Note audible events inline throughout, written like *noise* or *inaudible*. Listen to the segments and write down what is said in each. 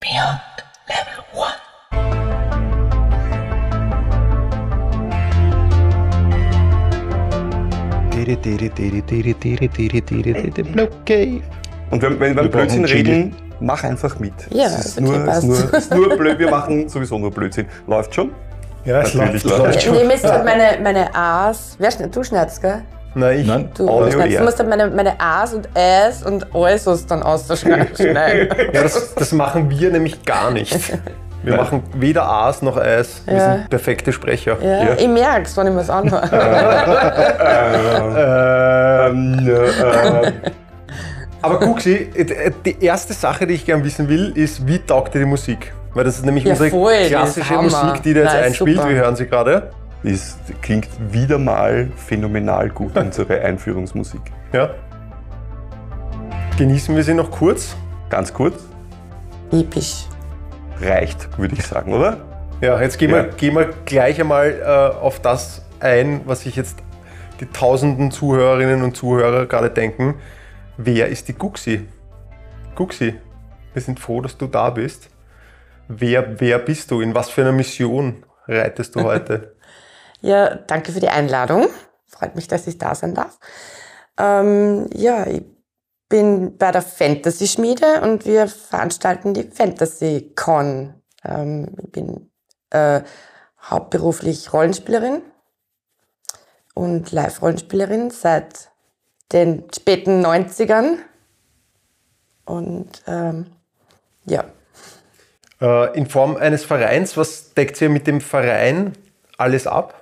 Beyond Level 1. Okay. Und wenn, wenn wir über Blödsinn reden, mach einfach mit. Ja, es ist, okay, nur, es passt. ist, nur, ist nur blöd, wir machen sowieso nur Blödsinn. Läuft schon? Ja, es Natürlich läuft, läuft. schon. ihr müsst halt meine, meine A's, wer du schneidest, gell? Nein, ich. Nein. Du, Audio, ja. du musst halt meine, meine A's und Ä's und alles was dann ausschneiden. *laughs* Ja, das, das *laughs* machen wir nämlich gar nicht. Wir machen weder A's noch Eis. Wir Ja. sind perfekte Sprecher. Ja, Ja. ich merk's, wenn ich mir's anhöre. *laughs* Ähm, äh, Aber guck sie, äh, die erste Sache, die ich gerne wissen will, ist, wie taugt dir die Musik? Weil das ist nämlich Ja, unsere voll, das ist klassische. Musik, die da jetzt Nein, einspielt. super. Wir hören sie gerade. Es klingt wieder mal phänomenal gut, unsere Einführungsmusik. Ja. Genießen wir sie noch kurz. Ganz kurz, Episch. reicht, würde ich sagen, oder? Ja, jetzt gehen, Ja. Wir, gehen wir gleich einmal äh, auf das ein, was sich jetzt die tausenden Zuhörerinnen und Zuhörer gerade denken. Wer ist die Guxi? Guxi, wir sind froh, dass du da bist. Wer, wer bist du? In was für einer Mission reitest du *laughs* heute? Ja, danke für die Einladung. Freut mich, dass ich da sein darf. Ähm, ja, ich bin bei der Fantasy Schmiede und wir veranstalten die Fantasy Con. Ähm, ich bin äh, hauptberuflich Rollenspielerin und Live-Rollenspielerin seit den späten 90ern. Und ähm, ja, äh, in Form eines Vereins, was deckt ihr mit dem Verein alles ab?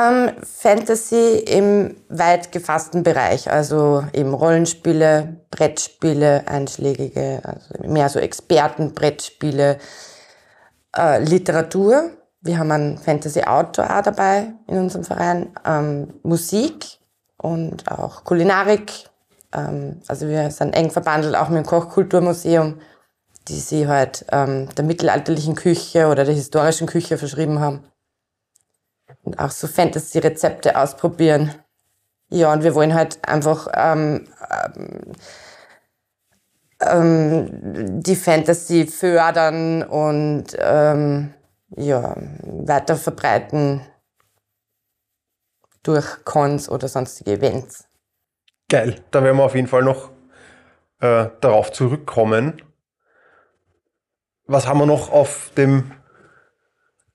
Ähm, Fantasy im weit gefassten Bereich, also eben Rollenspiele, Brettspiele, einschlägige, also mehr so Experten-Brettspiele, äh, Literatur. Wir haben einen Fantasy-Autor auch dabei in unserem Verein, ähm, Musik und auch Kulinarik. Ähm, also wir sind eng verbandelt auch mit dem Kochkulturmuseum, die sich halt ähm, der mittelalterlichen Küche oder der historischen Küche verschrieben haben und auch so Fantasy-Rezepte ausprobieren. Ja, und wir wollen halt einfach ähm, ähm, ähm, die Fantasy fördern und ähm, ja, weiter verbreiten durch Cons oder sonstige Events. Geil. Da werden wir auf jeden Fall noch äh, darauf zurückkommen. Was haben wir noch auf dem,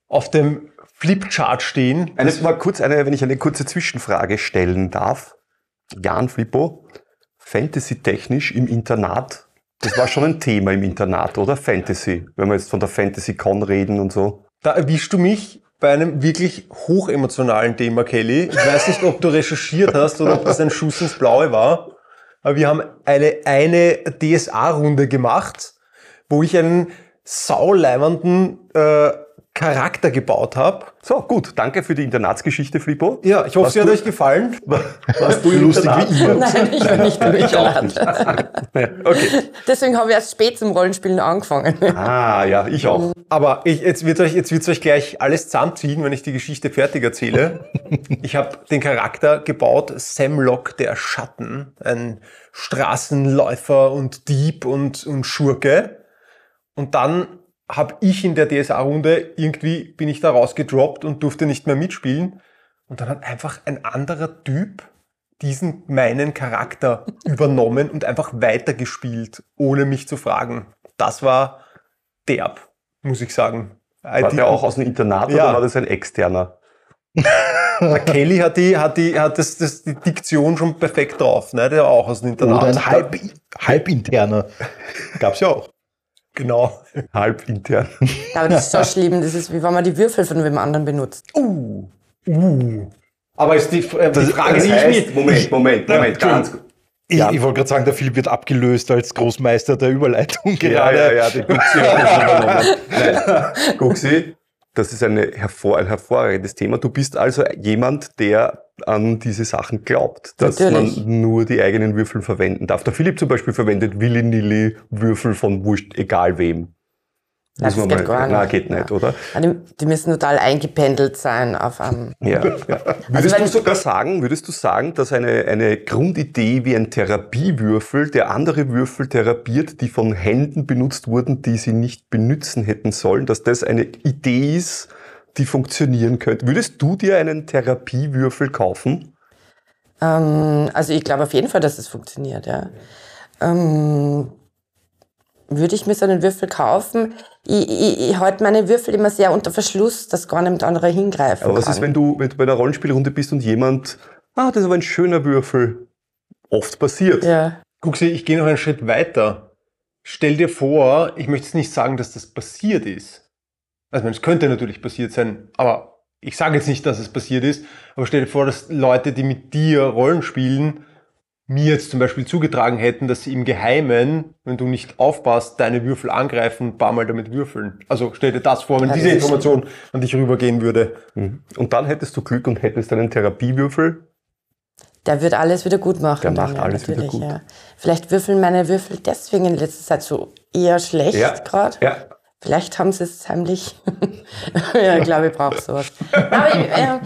auf dem Flipchart stehen? Eine, mal kurz eine, wenn ich eine kurze Zwischenfrage stellen darf. Jan Flippo, Fantasy-technisch im Internat, das war schon ein Thema im Internat, oder? Fantasy, wenn wir jetzt von der Fantasy-Con reden und so. Da erwischst du mich bei einem wirklich hochemotionalen Thema, Kelly. Ich weiß nicht, ob du recherchiert hast oder ob das ein Schuss ins Blaue war. Aber wir haben eine, eine DSA-Runde gemacht, wo ich einen sauleimernden äh, Charakter gebaut habe. So, gut, danke für die Internatsgeschichte, Flippo. Ja, ich hoffe, Warst sie hat du- euch gefallen. *laughs* Warst du Lustig wie ihr. Nein, ich war nicht im Ich auch Internat. *laughs* okay. Deswegen habe ich erst spät zum Rollenspielen angefangen. Ah, ja, ich auch. Aber ich, jetzt wird euch, jetzt wird's euch gleich alles zusammenziehen, wenn ich die Geschichte fertig erzähle. ich habe den Charakter gebaut, Samlock der Schatten, ein Straßenläufer und Dieb und, und Schurke. Und dann habe ich in der DSA-Runde irgendwie bin ich da rausgedroppt und durfte nicht mehr mitspielen. Und dann hat einfach ein anderer Typ diesen meinen Charakter *laughs* übernommen und einfach weitergespielt, ohne mich zu fragen. Das war derb, muss ich sagen. War der auch aus dem Internat Ja. oder war das ein externer? *laughs* Der Kelly hat, die, hat, die, hat das, das, die Diktion schon perfekt drauf, ne? der war auch aus dem Internat. Oder ein halb, halbinterner. Gab's ja auch. Genau. *laughs* Halb intern. Aber das ist so schlimm, das ist wie wenn man die Würfel von wem anderen benutzt. Uh. Uh. Aber ist die, äh, die Frage, die ich heißt, mir... Moment, Moment, Ja, Moment, ganz gut. Ich, Ja. ich wollte gerade sagen, der Philipp wird abgelöst als Großmeister der Überleitung Ja, gerade. ja, ja, die Guxi hat das übernommen. Guxi, das ist eine hervor, ein hervorragendes Thema. Du bist also jemand, der an diese Sachen glaubt, dass Natürlich. man nur die eigenen Würfel verwenden darf. Der Philipp zum Beispiel verwendet Willy-Nilly Würfel von wurscht, egal wem. Nein, Muss man das geht gar Nein, nicht. geht nicht, Ja. oder? Die, die müssen total eingependelt sein auf einem. Ja, ja. *laughs* Würdest wenn- du sogar sagen, würdest du sagen, dass eine, eine Grundidee wie ein Therapiewürfel, der andere Würfel therapiert, die von Händen benutzt wurden, die sie nicht benutzen hätten sollen, dass das eine Idee ist, die funktionieren könnte? Würdest du dir einen Therapiewürfel kaufen? Ähm, also ich glaube auf jeden Fall, dass es funktioniert, ja. Ähm, würde ich mir so einen Würfel kaufen? Ich, ich, ich halte meine Würfel immer sehr unter Verschluss, dass gar nicht andere hingreifen Aber was kann. ist, wenn du, wenn du bei einer Rollenspielrunde bist und jemand, ah, das ist aber ein schöner Würfel. Oft passiert. ja. Guxi, ich gehe noch einen Schritt weiter. Stell dir vor, ich möchte jetzt nicht sagen, dass das passiert ist. Also es könnte natürlich passiert sein, aber ich sage jetzt nicht, dass es passiert ist. Aber stell dir vor, dass Leute, die mit dir Rollen spielen, mir jetzt zum Beispiel zugetragen hätten, dass sie im Geheimen, wenn du nicht aufpasst, deine Würfel angreifen und ein paar Mal damit würfeln. Also stell dir das vor, wenn Ja, diese Information an dich rübergehen würde. Mhm. Und dann hättest du Glück und hättest einen Therapiewürfel. Der wird alles wieder gut machen. Der macht alles wieder gut. Ja. Vielleicht würfeln meine Würfel deswegen in letzter Zeit so eher schlecht Ja. gerade. Ja. Vielleicht haben sie es heimlich. *laughs* ja, ich glaube, ich brauche sowas. Aber ich, äh,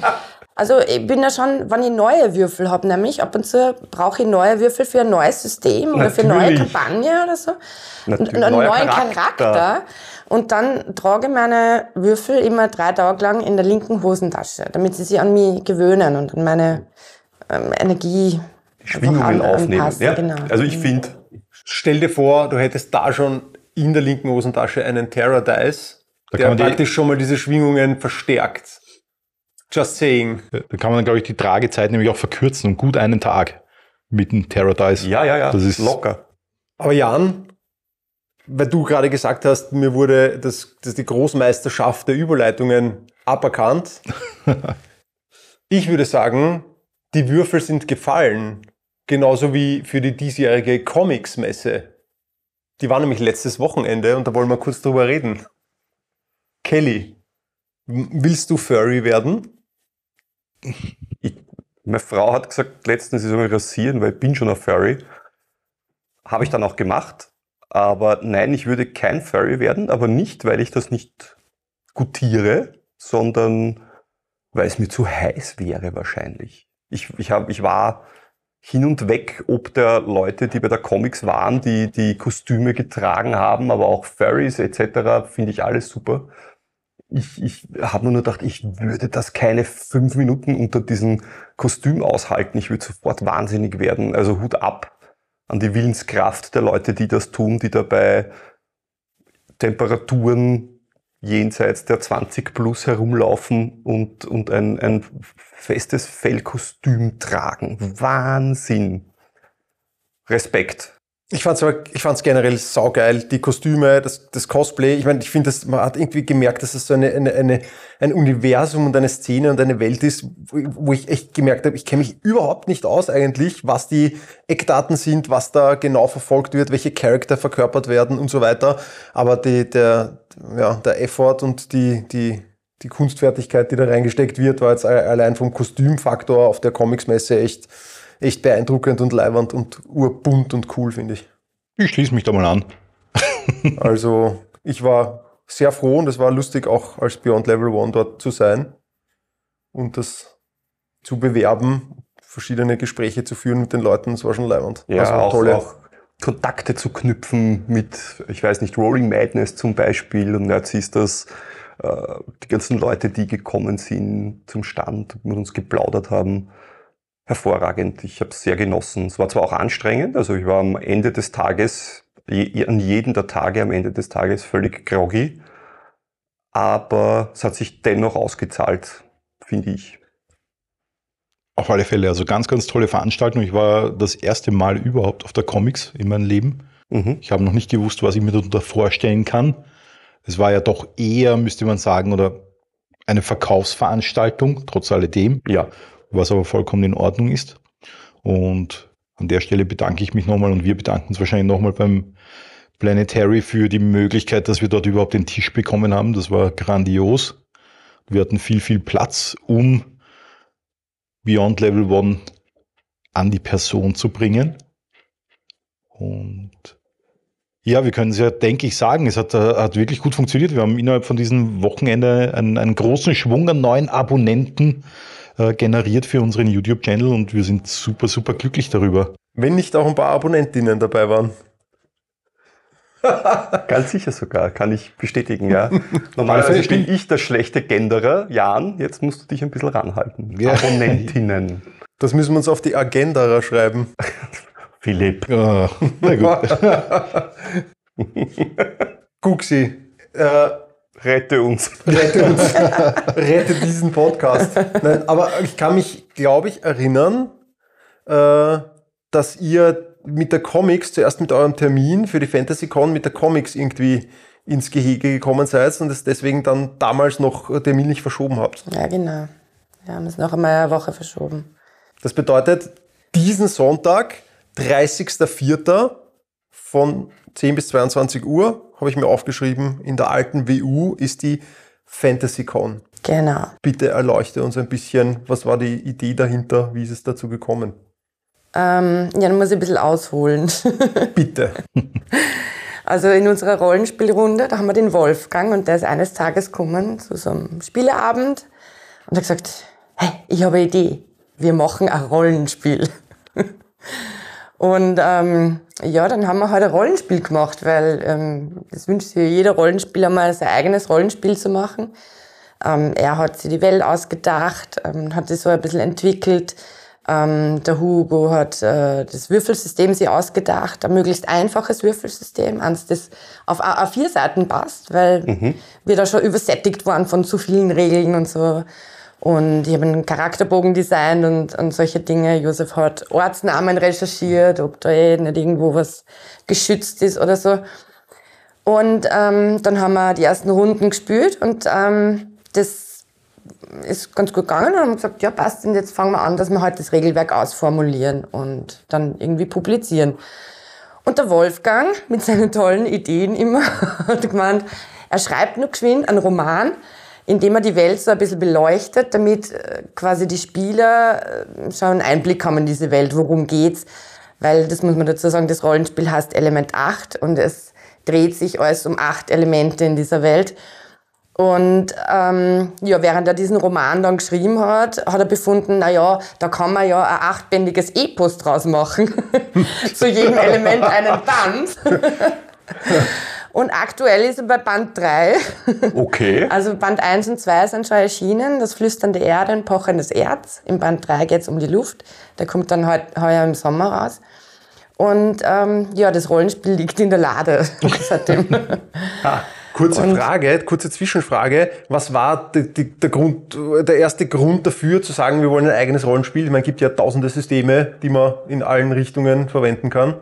also ich bin ja schon, wenn ich neue Würfel habe, nämlich ab und zu brauche ich neue Würfel für ein neues System oder für eine neue Natürlich. Kampagne oder so. Natürlich, Und einen neuer neuen Charakter. Charakter. Und dann trage ich meine Würfel immer drei Tage lang in der linken Hosentasche, damit sie sich an mich gewöhnen und an meine ähm, Energie Schwingungen an- aufnehmen. anpassen. Ja. Genau. Also ich finde, Stell dir vor, du hättest da schon in der linken Hosentasche einen Terror Dice, Da der praktisch schon mal diese Schwingungen verstärkt. Just saying. Da kann man, glaube ich, die Tragezeit nämlich auch verkürzen und gut einen Tag mit dem Terror Dice. ja, ja, ja, Das ist locker. Aber Jan, weil du gerade gesagt hast, mir wurde das, das die Großmeisterschaft der Überleitungen aberkannt. *laughs* ich würde sagen, die Würfel sind gefallen. Genauso wie für die diesjährige Comics-Messe. Die war nämlich letztes Wochenende und da wollen wir kurz drüber reden. Kelly, willst du Furry werden? Ich, meine Frau hat gesagt, letztens soll mich rasieren, weil ich bin schon ein Furry. Habe ich dann auch gemacht. Aber nein, ich würde kein Furry werden, aber nicht, weil ich das nicht gutiere, sondern weil es mir zu heiß wäre wahrscheinlich. Ich, ich, hab, ich war hin und weg, ob der Leute, die bei der Comics waren, die die Kostüme getragen haben, aber auch Furries etc., finde ich alles super. Ich, ich habe nur gedacht, ich würde das keine fünf Minuten unter diesem Kostüm aushalten. Ich würde sofort wahnsinnig werden. Also Hut ab an die Willenskraft der Leute, die das tun, die dabei Temperaturen jenseits der 20 plus herumlaufen und, und ein, ein festes Fellkostüm tragen. Wahnsinn. Respekt. Ich fand's aber, ich fand's generell saugeil. Die Kostüme, das, das Cosplay. Ich meine, ich finde, das- man hat irgendwie gemerkt, dass es so eine, eine, eine, ein Universum und eine Szene und eine Welt ist, wo, wo ich echt gemerkt habe, ich kenne mich überhaupt nicht aus eigentlich, was die Eckdaten sind, was da genau verfolgt wird, welche Charakter verkörpert werden und so weiter. Aber die, der, ja, der Effort und die, die, die Kunstfertigkeit, die da reingesteckt wird, war jetzt allein vom Kostümfaktor auf der Comics-Messe echt, echt beeindruckend und leibernd und urbunt und cool, finde ich. Ich schließe mich da mal an. *laughs* Also ich war sehr froh und es war lustig, auch als Beyond Level One dort zu sein und das zu bewerben, verschiedene Gespräche zu führen mit den Leuten. Das war schon leibend. Ja, also auch, tolle. auch Kontakte zu knüpfen mit, ich weiß nicht, Rolling Madness zum Beispiel und jetzt ist das äh, die ganzen Leute, die gekommen sind zum Stand, mit uns geplaudert haben. Hervorragend. Ich habe es sehr genossen. Es war zwar auch anstrengend, also ich war am Ende des Tages, je, an jedem der Tage am Ende des Tages völlig groggy, aber es hat sich dennoch ausgezahlt, finde ich. Auf alle Fälle, also ganz, ganz tolle Veranstaltung. Ich war das erste Mal überhaupt auf der Comics in meinem Leben. Mhm. Ich habe noch nicht gewusst, was ich mir darunter vorstellen kann. Es war ja doch eher, müsste man sagen, oder eine Verkaufsveranstaltung, trotz alledem, Ja, was aber vollkommen in Ordnung ist. Und an der Stelle bedanke ich mich nochmal und wir bedanken uns wahrscheinlich nochmal beim Planetary für die Möglichkeit, dass wir dort überhaupt den Tisch bekommen haben. Das war grandios. Wir hatten viel, viel Platz, um Beyond Level One an die Person zu bringen. Und Ja, wir können es ja, denke ich, sagen. Es hat, hat wirklich gut funktioniert. Wir haben innerhalb von diesem Wochenende einen, einen großen Schwung an neuen Abonnenten äh, generiert für unseren YouTube-Channel und wir sind super, super glücklich darüber. Wenn nicht auch ein paar Abonnentinnen dabei waren. *laughs* Ganz sicher sogar, kann ich bestätigen, ja. *laughs* Normalerweise bin ich der schlechte Genderer, Jan. Jetzt musst du dich ein bisschen ranhalten. Ja. Abonnentinnen. Das müssen wir uns auf die Agenda schreiben. *laughs* Philipp. Ja, na gut. Guxi, äh, Rette uns. *laughs* rette uns, rette diesen Podcast. Nein, aber ich kann mich, glaube ich, erinnern, äh, dass ihr mit der Comics, zuerst mit eurem Termin für die FantasyCon, mit der Comics irgendwie ins Gehege gekommen seid und es deswegen dann damals noch terminlich verschoben habt. Ja, genau. Wir haben es noch einmal eine Woche verschoben. Das bedeutet, diesen Sonntag, 30.04. von 10 bis 22 Uhr, habe ich mir aufgeschrieben, in der alten WU ist die FantasyCon. Genau. Bitte erleuchte uns ein bisschen, was war die Idee dahinter, wie ist es dazu gekommen? Ähm, ja, dann muss ich ein bisschen ausholen. *laughs* Bitte. Also in unserer Rollenspielrunde, da haben wir den Wolfgang und der ist eines Tages gekommen zu so einem Spieleabend und hat gesagt, hey, ich habe eine Idee. Wir machen ein Rollenspiel. *laughs* Und ähm, ja, dann haben wir halt ein Rollenspiel gemacht, weil ähm, das wünscht sich jeder Rollenspieler mal sein eigenes Rollenspiel zu machen. Ähm, er hat sich die Welt ausgedacht, ähm, hat das so ein bisschen entwickelt. Ähm, der Hugo hat äh, das Würfelsystem sich ausgedacht, ein möglichst einfaches Würfelsystem, eins, das auf A- A4 Seiten passt, weil wir da schon übersättigt waren von zu vielen Regeln und so. Und ich habe einen Charakterbogen designt und, und solche Dinge. Josef hat Ortsnamen recherchiert, ob da eh nicht irgendwo was geschützt ist oder so. Und ähm, dann haben wir die ersten Runden gespielt und ähm, das ist ganz gut gegangen und haben gesagt, ja passt, und jetzt fangen wir an, dass wir halt das Regelwerk ausformulieren und dann irgendwie publizieren. Und der Wolfgang mit seinen tollen Ideen immer *laughs* hat gemeint, er schreibt nur geschwind einen Roman, in dem er die Welt so ein bisschen beleuchtet, damit äh, quasi die Spieler äh, schon einen Einblick haben in diese Welt, worum geht's. Weil, das muss man dazu sagen, das Rollenspiel heißt Element 8 und es dreht sich alles um acht Elemente in dieser Welt. Und ähm, ja, während er diesen Roman dann geschrieben hat, hat er befunden, na ja, da kann man ja ein achtbändiges Epos draus machen. *laughs* Zu jedem Element einen Band. *laughs* Und aktuell ist er bei Band 3. *laughs* Okay. Also Band 1 und 2 sind schon erschienen. Das flüsternde Erde und pochendes Erz. Im Band 3 geht es um die Luft. Der kommt dann heut, heuer im Sommer raus. Und ähm, ja, das Rollenspiel liegt in der Lade *laughs* seitdem. *laughs* Ah, kurze Frage, kurze Zwischenfrage. Was war die, die, der, Grund, der erste Grund dafür, zu sagen, wir wollen ein eigenes Rollenspiel? Es gibt ja tausende Systeme, die man in allen Richtungen verwenden kann.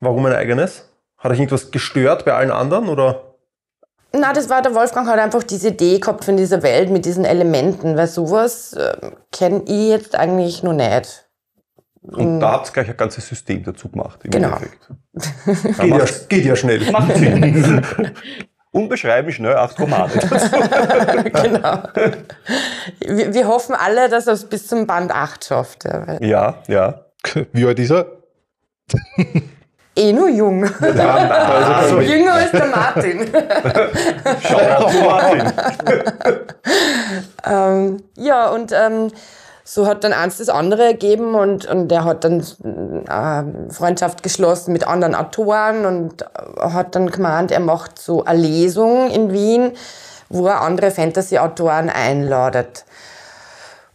Warum ein eigenes? Hat euch irgendwas gestört bei allen anderen oder? Na, das war der Wolfgang hat einfach diese Idee gehabt von dieser Welt mit diesen Elementen, weil sowas äh, kenne ich jetzt eigentlich noch nicht. Und da habt ihr gleich ein ganzes System dazu gemacht. Im Genau. Endeffekt. *laughs* Geht ja, geht ja schnell. Macht *laughs* Sinn. Unbeschreiblich schnell acht Romane. *laughs* genau. Wir, wir hoffen alle, dass er es bis zum Band 8 schafft. Ja, ja, ja. Wie alt ist er? Eh nur jung. *laughs* Also, Jünger ist der Martin. *laughs* Schau auf Martin. *laughs* ähm, ja, und ähm, so hat dann eins das andere ergeben und, und der hat dann äh, Freundschaft geschlossen mit anderen Autoren und äh, hat dann gemeint, er macht so eine Lesung in Wien, wo er andere Fantasy-Autoren einladet.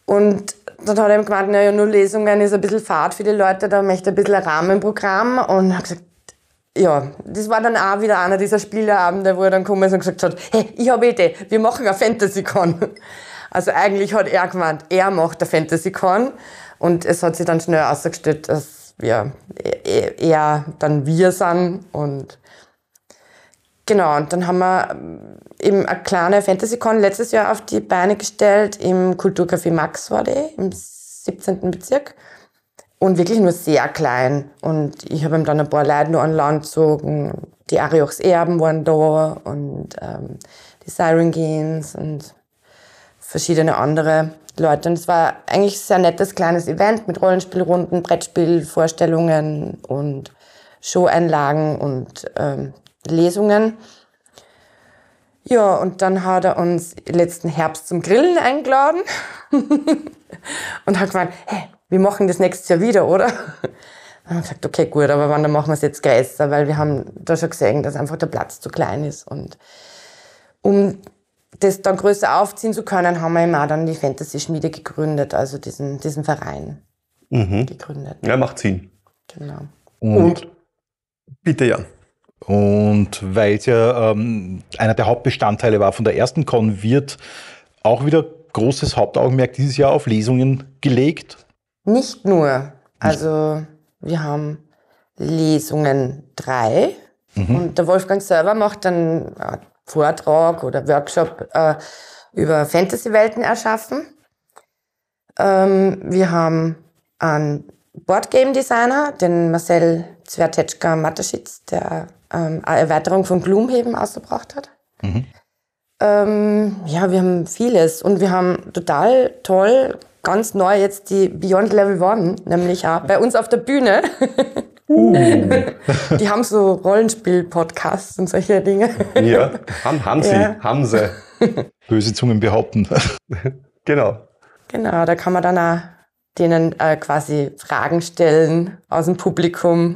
Und dann hat er gemeint, naja, nur Lesungen ist ein bisschen fad für die Leute, da möchte ein bisschen ein Rahmenprogramm. Und hat gesagt, ja, das war dann auch wieder einer dieser Spieleabende, wo er dann gekommen ist und gesagt hat, hey, ich habe Idee, wir machen eine FantasyCon. Also eigentlich hat er gemeint, er macht eine FantasyCon. Und es hat sich dann schnell ausgestellt, dass ja, er, er dann wir sind. Und genau, und dann haben wir ähm, eben eine kleine FantasyCon letztes Jahr auf die Beine gestellt, im Kulturcafé Max war die, im 17. Bezirk. Und wirklich nur sehr klein. Und ich habe ihm dann ein paar Leute nur an Land gezogen. Die Ariochs Erben waren da und ähm, die Siren Gains und verschiedene andere Leute. Und es war eigentlich ein sehr nettes kleines Event mit Rollenspielrunden, Brettspielvorstellungen und Showeinlagen und ähm, Lesungen. Ja, und dann hat er uns letzten Herbst zum Grillen eingeladen *laughs* und hat gemeint, hey, wir machen das nächstes Jahr wieder, oder? Dann haben wir gesagt, okay, gut, aber wann, dann machen wir es jetzt größer, weil wir haben da schon gesehen, dass einfach der Platz zu klein ist. Und um das dann größer aufziehen zu können, haben wir eben auch dann die Fantasy-Schmiede gegründet, also diesen, diesen Verein Mhm. gegründet. Ja, macht Sinn. Genau. Und, Und bitte, Jan. Und weil es ja ähm, einer der Hauptbestandteile war von der ersten Con, wird auch wieder großes Hauptaugenmerk dieses Jahr auf Lesungen gelegt. Nicht nur. Also wir haben Lesungen drei und der Wolfgang selber macht dann einen Vortrag oder Workshop äh, über Fantasy-Welten erschaffen. Ähm, wir haben einen Boardgame-Designer, den Marcel Zwertetschka-Mateschitz, der ähm, Erweiterung von Gloomhaven ausgebracht hat. Ähm, ja, wir haben vieles und wir haben total toll, ganz neu jetzt die Beyond Level One, nämlich auch bei uns auf der Bühne. *laughs* *laughs* die haben so Rollenspiel-Podcasts und solche Dinge. Ja, haben, haben sie, Ja. haben sie. *laughs* Böse Zungen behaupten. Genau. Genau, da kann man dann auch denen äh, quasi Fragen stellen aus dem Publikum.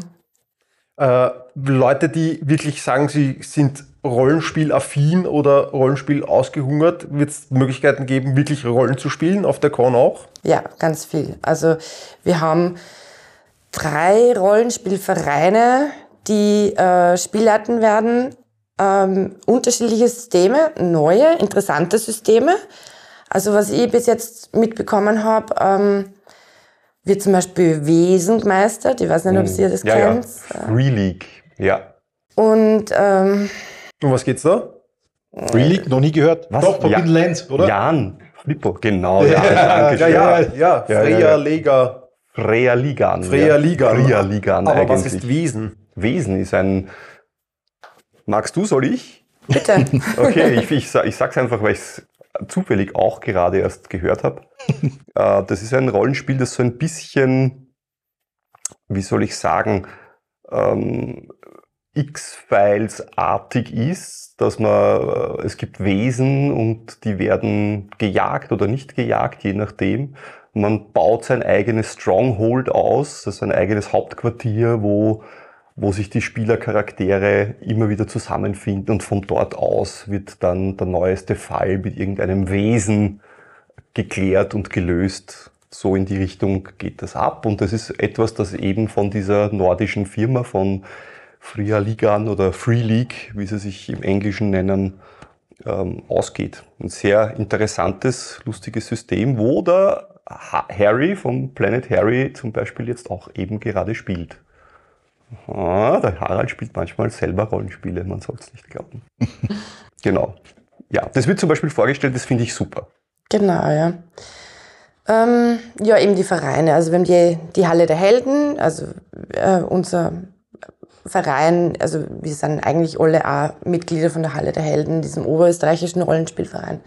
Äh, Leute, die wirklich sagen, sie sind Rollenspielaffin oder Rollenspiel ausgehungert, wird es Möglichkeiten geben, wirklich Rollen zu spielen, auf der Con auch? Ja, ganz viel. Also wir haben drei Rollenspielvereine, die äh, spielleiten werden. Ähm, unterschiedliche Systeme, neue, interessante Systeme. Also was ich bis jetzt mitbekommen habe, ähm, wird zum Beispiel Wesen gemeistert. Ich weiß nicht, ob ihr das ja, ja. kennt. Free League. Ja. Und ähm, Um was geht's da? League, noch nie gehört. Was? Doch, Forbidden Ja. Lands, oder? Jan Flippo, genau. Ja, Ja, ja, ja, Ja, Freya ja, ja. Lega. Freya Ligan. Freya. Ligan. Freya Ligan Aber eigentlich. was ist Wesen? Wesen ist ein. Magst du, soll ich? bitte. *laughs* Okay, ich, ich, ich sag's einfach, weil ich es zufällig auch gerade erst gehört habe. *laughs* äh, das ist ein Rollenspiel, das so ein bisschen, wie soll ich sagen, ähm, X-Files-artig ist, dass man, äh, es gibt Wesen und die werden gejagt oder nicht gejagt, je nachdem. Man baut sein eigenes Stronghold aus, ist ein eigenes Hauptquartier, wo wo sich die Spielercharaktere immer wieder zusammenfinden und von dort aus wird dann der neueste Fall mit irgendeinem Wesen geklärt und gelöst. So in die Richtung geht das ab und das ist etwas, das eben von dieser nordischen Firma von Fria Ligan oder Free League, wie sie sich im Englischen nennen, ähm, ausgeht. Ein sehr interessantes, lustiges System, wo der Ha- Harry vom Planet Harry zum Beispiel jetzt auch eben gerade spielt. Ah, der Harald spielt manchmal selber Rollenspiele, man soll es nicht glauben. *laughs* genau. Ja, das wird zum Beispiel vorgestellt, das finde ich super. Genau, ja. Ähm, ja, eben die Vereine. Also wir haben die, die Halle der Helden, also äh, unser Verein, also wir sind eigentlich alle auch Mitglieder von der Halle der Helden, diesem oberösterreichischen Rollenspielverein.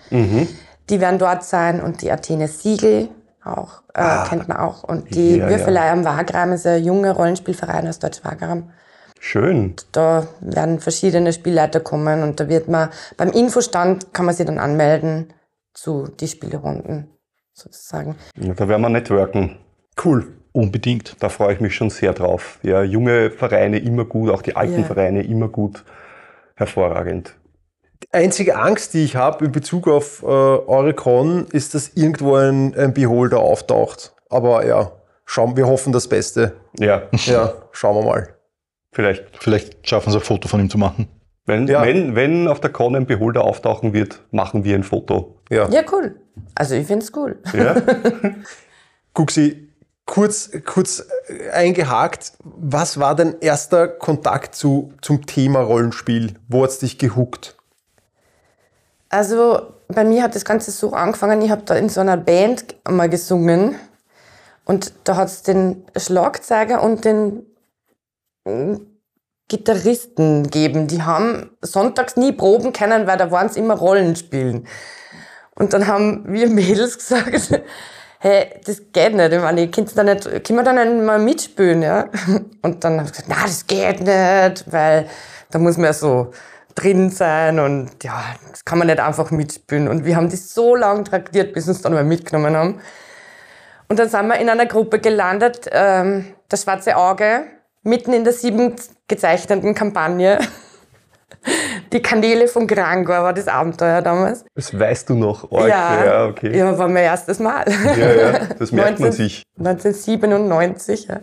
Die werden dort sein und die Athene Siegel auch, äh, kennt man auch. Und die ja, ja. Würfelei am Wagram ist ein junger Rollenspielverein aus Deutsch-Wagram. Schön. Da werden verschiedene Spielleiter kommen und da wird man beim Infostand kann man sich dann anmelden zu die Spielerunden sozusagen. Ja, da werden wir networken. Cool. Unbedingt. Da freue ich mich schon sehr drauf. Ja, junge Vereine immer gut, auch die alten Ja. Vereine immer gut. Hervorragend. Die einzige Angst, die ich habe in Bezug auf äh, eure Con, ist, dass irgendwo ein, ein Beholder auftaucht. Aber ja, schauen, wir hoffen das Beste. Ja, Ja, schauen wir mal. vielleicht. Vielleicht schaffen sie ein Foto von ihm zu machen. Wenn, Ja. wenn, wenn auf der Con ein Beholder auftauchen wird, machen wir ein Foto. Ja. Ja, cool. Also ich finde es cool. Ja? *laughs* Guxi, kurz, kurz äh, eingehakt. Was war dein erster Kontakt zu, zum Thema Rollenspiel? Wo hat's dich gehuckt? Also bei mir hat das Ganze so angefangen, ich habe da in so einer Band mal gesungen und da hat es den Schlagzeuger und den mm, Gitarristen gegeben. Die haben sonntags nie proben können, weil da waren es immer Rollenspielen. Und dann haben wir Mädels *laughs* gesagt, hey, das geht nicht. Ich meine, könnt da nicht, können wir da nicht mal mitspielen, ja? Und dann haben sie gesagt, na, das geht nicht, weil Da muss man ja so drin sein und ja, das kann man nicht einfach mitspielen. Und wir haben die so lange traktiert, bis uns dann mal mitgenommen haben. Und dann sind wir in einer Gruppe gelandet, ähm, das Schwarze Auge, mitten in der sieben gezeichneten Kampagne. Die Kanäle von Grangor war das Abenteuer damals. Das weißt du noch. Org. ja, ja, okay. ja, war mein erstes Mal. Ja, ja, das merkt man 19 sich. 1997. Ja.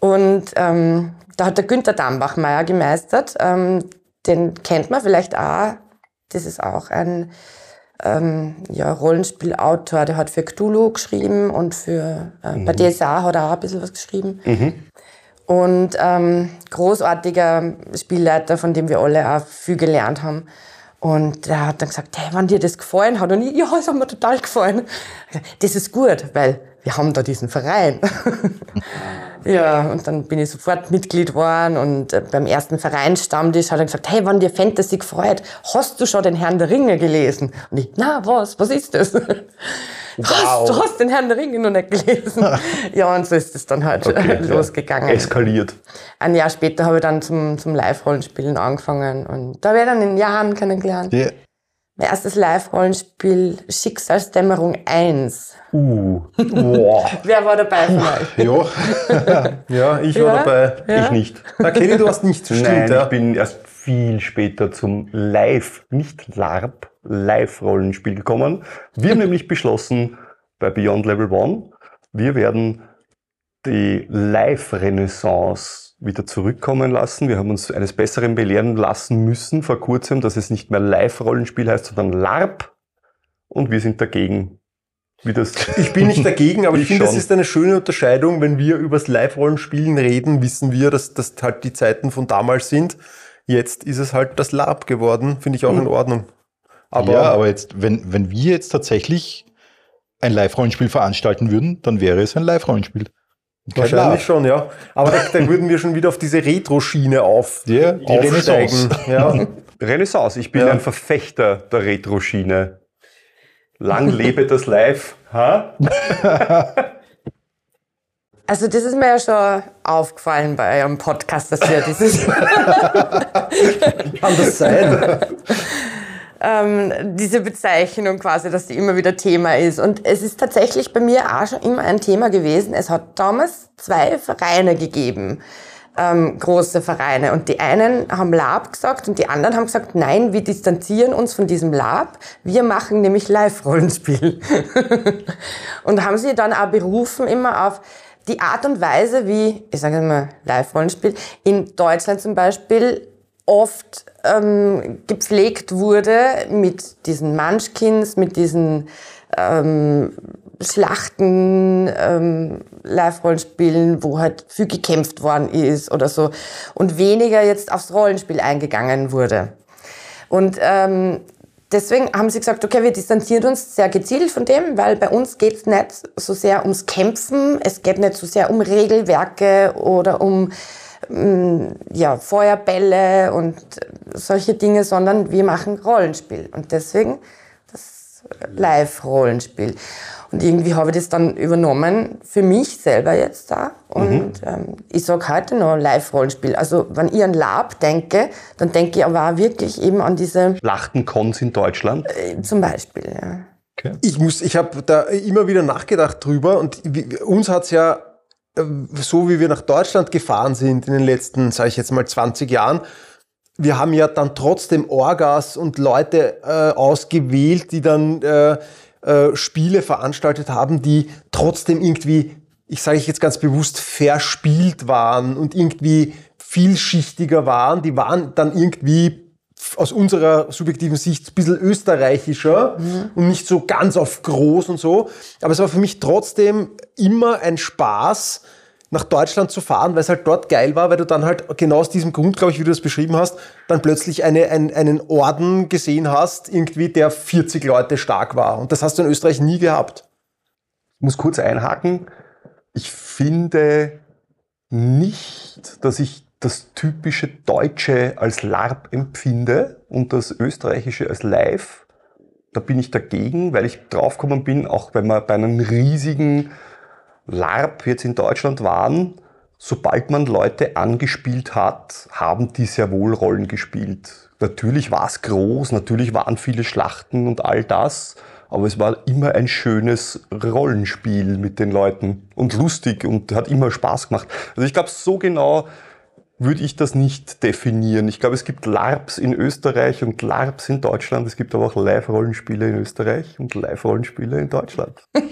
Und ähm, da hat der Günther Dambachmeier gemeistert. Ähm, den kennt man vielleicht auch. Das ist auch ein ähm, ja, Rollenspielautor. Der hat für Cthulhu geschrieben und für äh, bei DSA hat er auch ein bisschen was geschrieben. Und ähm, großartiger Spielleiter, von dem wir alle auch viel gelernt haben. Und der hat dann gesagt, hey, wenn dir das gefallen hat, und ich, ja, das hat mir total gefallen. Das ist gut, weil wir haben da diesen Verein. *laughs* ja, und dann bin ich sofort Mitglied geworden und äh, beim ersten Vereinsstammtisch hat er gesagt, hey, wenn dir Fantasy gefreut, hast du schon den Herrn der Ringe gelesen? Und ich, na, was, was ist das? *laughs* Was, du hast den Herrn der Ringe noch nicht gelesen? *laughs* ja, und so ist es dann halt Okay, ja. losgegangen. Eskaliert. Ein Jahr später habe ich dann zum, zum Live-Rollenspielen angefangen und da habe ich dann in Jahren kennengelernt. Ja. Mein erstes Live-Rollenspiel Schicksalsdämmerung 1. Uh, *laughs* boah. Wer war dabei von euch? Ja, *laughs* Ja, ich Ja? war dabei. Ja? Ich nicht. Na, Kelly, du hast nicht. Stimmt, Nein, ja. ich bin erst viel später zum Live, nicht LARP, Live-Rollenspiel gekommen. Wir haben *laughs* nämlich beschlossen, bei Beyond Level One, wir werden die Live-Renaissance wieder zurückkommen lassen. Wir haben uns eines Besseren belehren lassen müssen vor kurzem, dass es nicht mehr Live-Rollenspiel heißt, sondern LARP. Und wir sind dagegen. Das *laughs* Ich bin nicht dagegen, aber ich, *laughs* Ich finde, es schon. ist eine schöne Unterscheidung. Wenn wir übers Live-Rollenspielen reden, wissen wir, dass das halt die Zeiten von damals sind. Jetzt ist es halt das Lab geworden. Finde ich auch in Ordnung. Aber, ja, aber jetzt, wenn, wenn wir jetzt tatsächlich ein Live-Rollenspiel veranstalten würden, dann wäre es ein Live-Rollenspiel. Wahrscheinlich schon, ja. Aber da, da würden wir schon wieder auf diese Retro-Schiene auf, Ja, die aufsteigen. Renaissance. Ja. *laughs* Renaissance. Ich bin Ja. ein Verfechter der Retro-Schiene. Lang lebe das Live. Ha? *laughs* Also das ist mir ja schon aufgefallen bei eurem Podcast, dass wir dieses, *laughs* Kann das sein? Ähm, diese Bezeichnung quasi, dass die immer wieder Thema ist. Und es ist tatsächlich bei mir auch schon immer ein Thema gewesen. Es hat damals zwei Vereine gegeben, ähm, große Vereine. Und die einen haben Lab gesagt und die anderen haben gesagt, nein, wir distanzieren uns von diesem Lab. Wir machen nämlich Live-Rollenspiel. *laughs* und haben sie dann auch berufen immer auf die Art und Weise, wie, ich sage mal, Live-Rollenspiel, in Deutschland zum Beispiel oft ähm, gepflegt wurde mit diesen Munchkins, mit diesen ähm, Schlachten, ähm, Live-Rollenspielen, wo halt viel gekämpft worden ist oder so und weniger jetzt aufs Rollenspiel eingegangen wurde. Und ähm, deswegen haben sie gesagt, okay, wir distanzieren uns sehr gezielt von dem, weil bei uns geht es nicht so sehr ums Kämpfen, es geht nicht so sehr um Regelwerke oder um ja, Feuerbälle und solche Dinge, sondern wir machen Rollenspiel. Und deswegen das Live-Rollenspiel. Und irgendwie habe ich das dann übernommen für mich selber jetzt da. Und ähm, ich sage heute noch Live-Rollenspiel. Also wenn ich an Lab denke, dann denke ich aber auch wirklich eben an diese, Schlachtencons in Deutschland. äh, zum Beispiel. Ja. Ich muss, ich habe da immer wieder nachgedacht drüber und uns hat's ja, äh, so wie wir nach Deutschland gefahren sind in den letzten, sage ich jetzt mal 20 Jahren, wir haben ja dann trotzdem Orgas und Leute äh, ausgewählt, die dann äh, äh, Spiele veranstaltet haben, die trotzdem irgendwie, ich sage ich jetzt ganz bewusst, verspielt waren und irgendwie vielschichtiger waren. Die waren dann irgendwie aus unserer subjektiven Sicht ein bisschen österreichischer und nicht so ganz auf groß und so. Aber es war für mich trotzdem immer ein Spaß, nach Deutschland zu fahren, weil es halt dort geil war, weil du dann halt genau aus diesem Grund, glaube ich, wie du das beschrieben hast, dann plötzlich eine, ein, einen Orden gesehen hast, irgendwie, der 40 Leute stark war. Und das hast du in Österreich nie gehabt. Ich muss kurz einhaken. Ich finde nicht, dass ich das typische Deutsche als LARP empfinde und das Österreichische als Live. Da bin ich dagegen, weil ich draufgekommen bin, auch wenn wir bei einem riesigen LARP jetzt in Deutschland waren, sobald man Leute angespielt hat, haben die sehr wohl Rollen gespielt. Natürlich war es groß, natürlich waren viele Schlachten und all das, aber es war immer ein schönes Rollenspiel mit den Leuten und lustig und hat immer Spaß gemacht. Also ich glaube, so genau würde ich das nicht definieren. Ich glaube, es gibt LARPs in Österreich und LARPs in Deutschland. Es gibt aber auch Live-Rollenspiele in Österreich und Live-Rollenspiele in Deutschland. *laughs*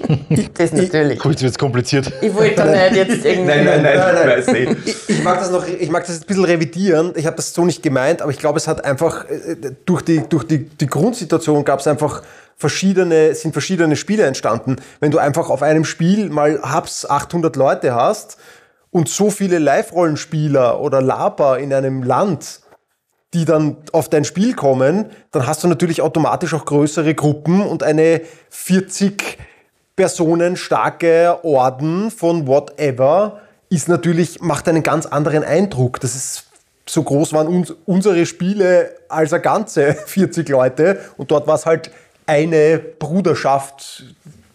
Das natürlich. Gut, jetzt wird's kompliziert. Ich wollte da nicht jetzt irgendwie. Nein, nein, nein, Nein, ich nein. weiß eh. Ich, ich mag das noch, ich mag das jetzt ein bisschen revidieren. Ich habe das so nicht gemeint, aber ich glaube, es hat einfach äh, durch die, durch die, die Grundsituation gab es einfach verschiedene, sind verschiedene Spiele entstanden. Wenn du einfach auf einem Spiel mal Hubs 800 Leute hast und so viele Live-Rollenspieler oder Laper in einem Land, die dann auf dein Spiel kommen, dann hast du natürlich automatisch auch größere Gruppen und eine 40 Personen starke Orden von whatever ist natürlich, macht einen ganz anderen Eindruck. Das ist so groß waren uns, unsere Spiele als ein Ganze, *laughs* 40 Leute. Und dort war es halt eine Bruderschaft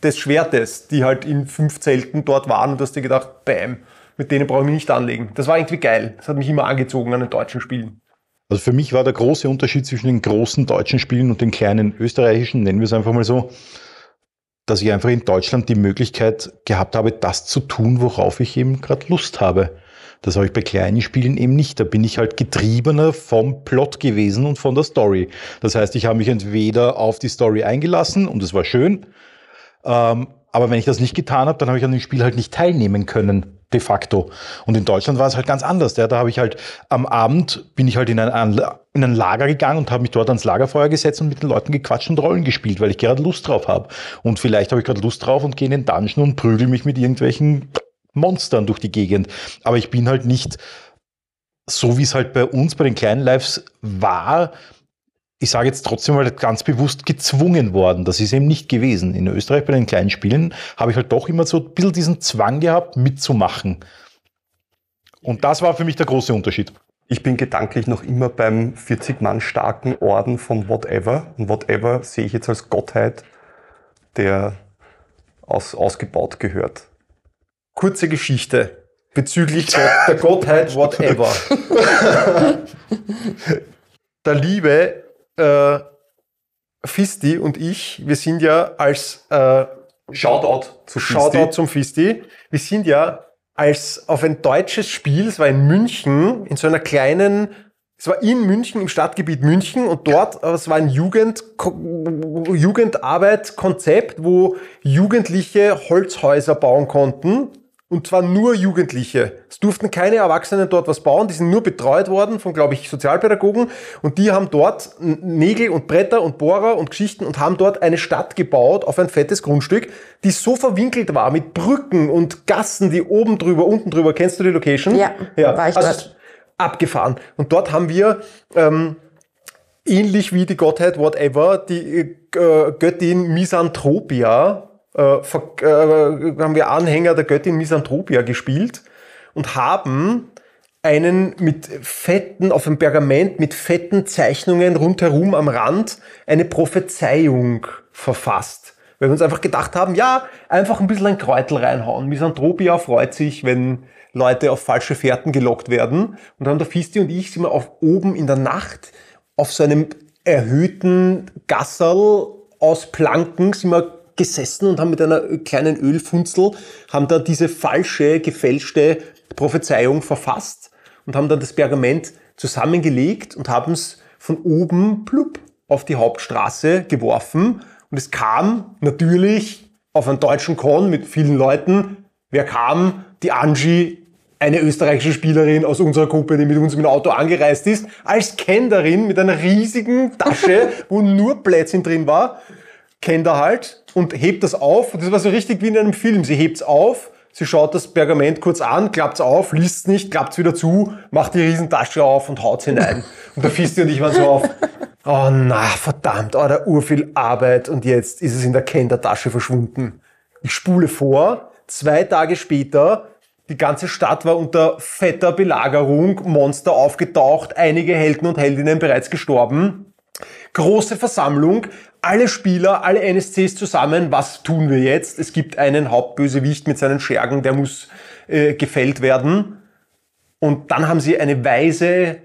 des Schwertes, die halt in fünf Zelten dort waren und du hast dir gedacht, bam, mit denen brauche ich mich nicht anlegen. Das war irgendwie geil. Das hat mich immer angezogen an den deutschen Spielen. Also für mich war der große Unterschied zwischen den großen deutschen Spielen und den kleinen österreichischen, nennen wir es einfach mal so, dass ich einfach in Deutschland die Möglichkeit gehabt habe, das zu tun, worauf ich eben gerade Lust habe. Das habe ich bei kleinen Spielen eben nicht. Da bin ich halt getriebener vom Plot gewesen und von der Story. Das heißt, ich habe mich entweder auf die Story eingelassen und es war schön, ähm, aber wenn ich das nicht getan habe, dann habe ich an dem Spiel halt nicht teilnehmen können, de facto. Und in Deutschland war es halt ganz anders. Ja. Da habe ich halt am Abend bin ich halt in ein, in ein Lager gegangen und habe mich dort ans Lagerfeuer gesetzt und mit den Leuten gequatscht und Rollen gespielt, weil ich gerade Lust drauf habe. Und vielleicht habe ich gerade Lust drauf und gehe in den Dungeon und prügel mich mit irgendwelchen Monstern durch die Gegend. Aber ich bin halt nicht so, wie es halt bei uns bei den kleinen Lives war, ich sage jetzt trotzdem mal ganz bewusst gezwungen worden. Das ist eben nicht gewesen. In Österreich bei den kleinen Spielen habe ich halt doch immer so ein bisschen diesen Zwang gehabt, mitzumachen. Und das war für mich der große Unterschied. Ich bin gedanklich noch immer beim 40 Mann starken Orden von Whatever. Und Whatever sehe ich jetzt als Gottheit, der aus, ausgebaut gehört. Kurze Geschichte bezüglich der, der *laughs* Gottheit whatever. *laughs* der liebe äh, Fisti und ich, wir sind ja als äh, Shoutout zu Shoutout Fisti. zum Fisti. Wir sind ja als auf ein deutsches Spiel, es war in München, in so einer kleinen, es war in München, im Stadtgebiet München und dort, äh, es war ein Jugend, Jugendarbeit-Konzept, wo Jugendliche Holzhäuser bauen konnten. Und zwar nur Jugendliche. Es durften keine Erwachsenen dort was bauen, die sind nur betreut worden von, glaube ich, Sozialpädagogen. Und die haben dort Nägel und Bretter und Bohrer und Geschichten und haben dort eine Stadt gebaut auf ein fettes Grundstück, die so verwinkelt war mit Brücken und Gassen, die oben drüber, unten drüber. Kennst du die Location? Ja, war ich also dort. Abgefahren. Und dort haben wir ähm, ähnlich wie die Gottheit whatever, die äh, Göttin Misanthropia, äh, äh, haben wir Anhänger der Göttin Misanthropia gespielt und haben einen mit fetten, auf dem Pergament mit fetten Zeichnungen rundherum am Rand eine Prophezeiung verfasst. Weil wir uns einfach gedacht haben, ja, einfach ein bisschen ein Kräutel reinhauen. Misanthropia freut sich, wenn Leute auf falsche Fährten gelockt werden. Und dann haben der Fisti und ich sind wir auf oben in der Nacht auf so einem erhöhten Gasserl aus Planken sind wir gesessen und haben mit einer kleinen Ölfunzel, haben da diese falsche, gefälschte Prophezeiung verfasst und haben dann das Pergament zusammengelegt und haben es von oben plupp auf die Hauptstraße geworfen. Und es kam natürlich auf einen deutschen Con mit vielen Leuten. Wer kam? Die Angie, eine österreichische Spielerin aus unserer Gruppe, die mit uns mit dem Auto angereist ist, als Kenderin mit einer riesigen Tasche, *laughs* wo nur Plätzchen drin war. Kennt er halt und hebt das auf. Und das war so richtig wie in einem Film. Sie hebt's auf, sie schaut das Pergament kurz an, klappt's auf, liest's nicht, klappt's wieder zu, macht die Riesentasche auf und haut's hinein. Und der Fisti und ich waren so auf, *laughs* oh na, verdammt, oh, da urviel Arbeit und jetzt ist es in der Kendertasche verschwunden. Ich spule vor, zwei Tage später, die ganze Stadt war unter fetter Belagerung, Monster aufgetaucht, einige Helden und Heldinnen bereits gestorben große Versammlung, alle Spieler, alle NSCs zusammen, was tun wir jetzt? Es gibt einen Hauptbösewicht mit seinen Schergen, der muss äh, gefällt werden. Und dann haben sie eine weise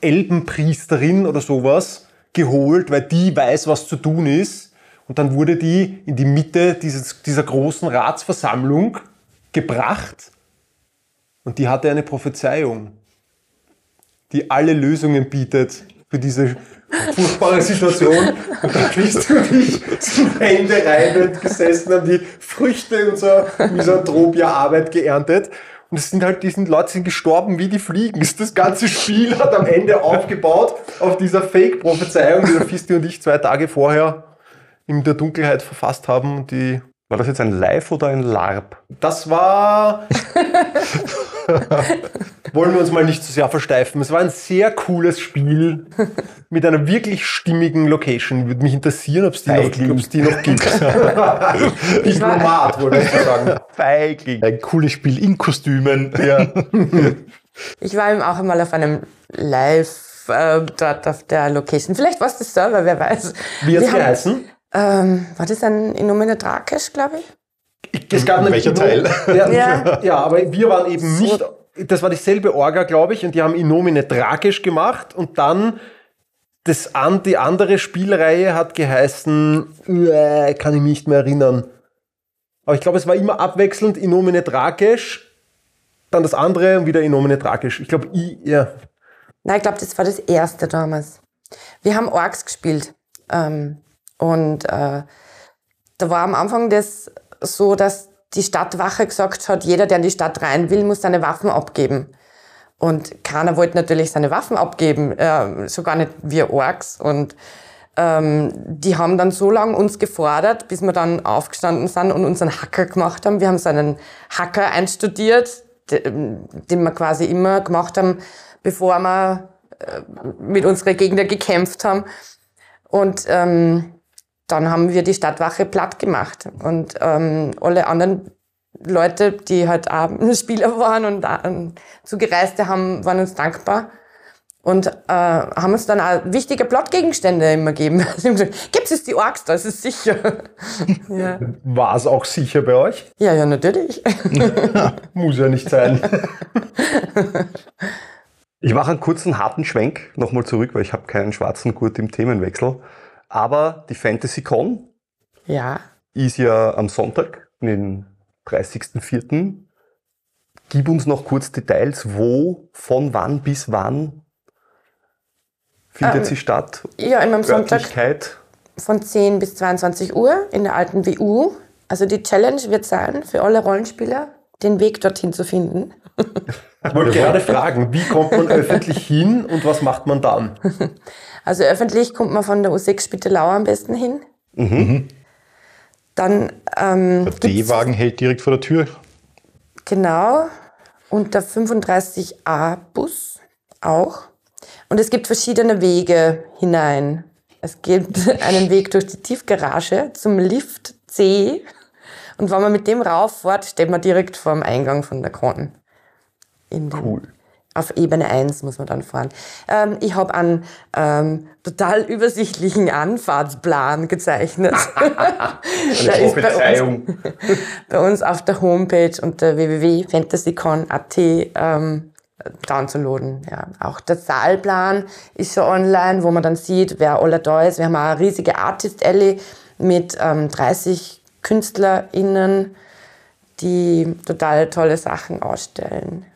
Elbenpriesterin oder sowas geholt, weil die weiß, was zu tun ist. Und dann wurde die in die Mitte dieses, dieser großen Ratsversammlung gebracht. Und die hatte eine Prophezeiung, die alle Lösungen bietet für diese furchtbare Situation. Und da kriegst du dich zum Hände reibend gesessen, haben die Früchte unserer Misantropia-Arbeit geerntet. Und es sind halt, die sind Leute sind gestorben wie die Fliegen. Das ganze Spiel hat am Ende aufgebaut auf dieser Fake-Prophezeiung, die der Fisti und ich zwei Tage vorher in der Dunkelheit verfasst haben. Und die War das jetzt ein Live oder ein LARP? das war. *laughs* *laughs* Wollen wir uns mal nicht zu sehr versteifen. Es war ein sehr cooles Spiel mit einer wirklich stimmigen Location. Würde mich interessieren, ob es die, die noch gibt. *laughs* Diplomat, wollte ich sagen. Feigling. Ein cooles Spiel in Kostümen. Ja. *laughs* Ich war eben auch einmal auf einem Live äh, dort auf der Location. Vielleicht war es das Server, wer weiß. Wie hat es geheißen? Ähm, war das ein Innomine Drakesh, glaube ich? Es gab nämlich Welcher Teil? Ja, Ja. ja, aber wir waren eben nicht. Das war dieselbe Orga, glaube ich, und die haben Inomine Drakisch gemacht und dann das an, die andere Spielreihe hat geheißen, äh, kann ich mich nicht mehr erinnern. Aber ich glaube, es war immer abwechselnd Inomine Drakisch, dann das andere und wieder Inomine Drakisch. Ich glaube, I, ja. Nein, ich glaube, das war das erste damals. Wir haben Orks gespielt. Ähm, und äh, da war am Anfang das so, dass die Stadtwache gesagt hat, jeder, der in die Stadt rein will, muss seine Waffen abgeben. Und keiner wollte natürlich seine Waffen abgeben, äh, sogar nicht wir Orks. Und ähm, die haben dann so lange uns gefordert, bis wir dann aufgestanden sind und unseren Hacker gemacht haben. Wir haben so einen Hacker einstudiert, de- den wir quasi immer gemacht haben, bevor wir äh, mit unseren Gegnern gekämpft haben. Und ähm, dann haben wir die Stadtwache platt gemacht. Und ähm, alle anderen Leute, die halt auch *laughs* Spieler waren und äh, Zugereiste haben, waren uns dankbar. Und äh, haben uns dann auch wichtige Plotgegenstände immer gegeben. *laughs* Sie haben gesagt, Gibt es die Orks, das ist sicher. *laughs* ja. War es auch sicher bei euch? ja, ja, natürlich. Muss ja nicht sein. Ich mache einen kurzen harten Schwenk nochmal zurück, weil ich habe keinen schwarzen Gurt im Themenwechsel. Aber die FantasyCon ja. ist ja am Sonntag, den 30.04. Gib uns noch kurz Details, wo, von wann bis wann findet Ähm, sie statt? Ja, immer am Sonntag von 10 bis 22 Uhr in der alten WU. Also die Challenge wird sein, für alle Rollenspieler den Weg dorthin zu finden. Ich wollte gerade fragen, wie kommt man öffentlich hin und was macht man dann? *laughs* Also öffentlich kommt man von der U6 Spittelau am besten hin. Dann ähm, Der D-Wagen hält direkt vor der Tür. Genau. Und der 35a-Bus auch. Und es gibt verschiedene Wege hinein. Es gibt *laughs* einen Weg durch die Tiefgarage zum Lift C. Und wenn man mit dem rauffährt, steht man direkt vor dem Eingang von der den, Cool. Auf Ebene 1 muss man dann fahren. Ähm, ich habe einen ähm, total übersichtlichen Anfahrtsplan gezeichnet. *laughs* Der ist bei uns *laughs* bei uns auf der Homepage unter www.fantasycon.at ähm, downzuladen. Ja. Auch der Saalplan ist schon online, wo man dann sieht, wer alle da ist. Wir haben auch eine riesige Artist Alley mit ähm, 30 KünstlerInnen, die total tolle Sachen ausstellen.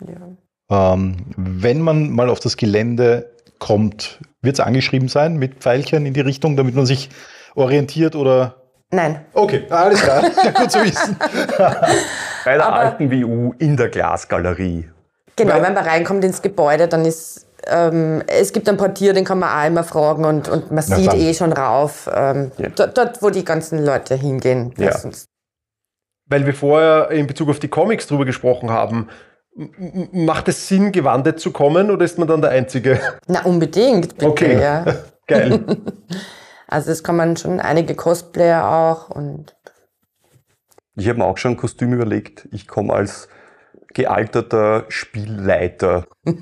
Ja. Ähm, wenn man mal auf das Gelände kommt, wird es angeschrieben sein mit Pfeilchen in die Richtung, damit man sich orientiert oder. Nein, Okay, alles klar. *laughs* Ja, gut zu wissen. *laughs* Bei der Aber- alten WU in der Glasgalerie. Genau, Weil- wenn man reinkommt ins Gebäude, dann ist ähm, es gibt einen Portier, den kann man auch immer fragen und, und man Na sieht dann. eh schon rauf, ähm, Ja. dort, dort, wo die ganzen Leute hingehen. Ja. Weil wir vorher in Bezug auf die Comics drüber gesprochen haben, macht es Sinn, gewandet zu kommen oder ist man dann der Einzige? Na, unbedingt, bitte, Okay. ja. *laughs* Geil. *laughs* Also es kommen schon einige Cosplayer auch und Ich habe mir auch schon ein Kostüm überlegt. Ich komme als gealterter Spielleiter. *laughs*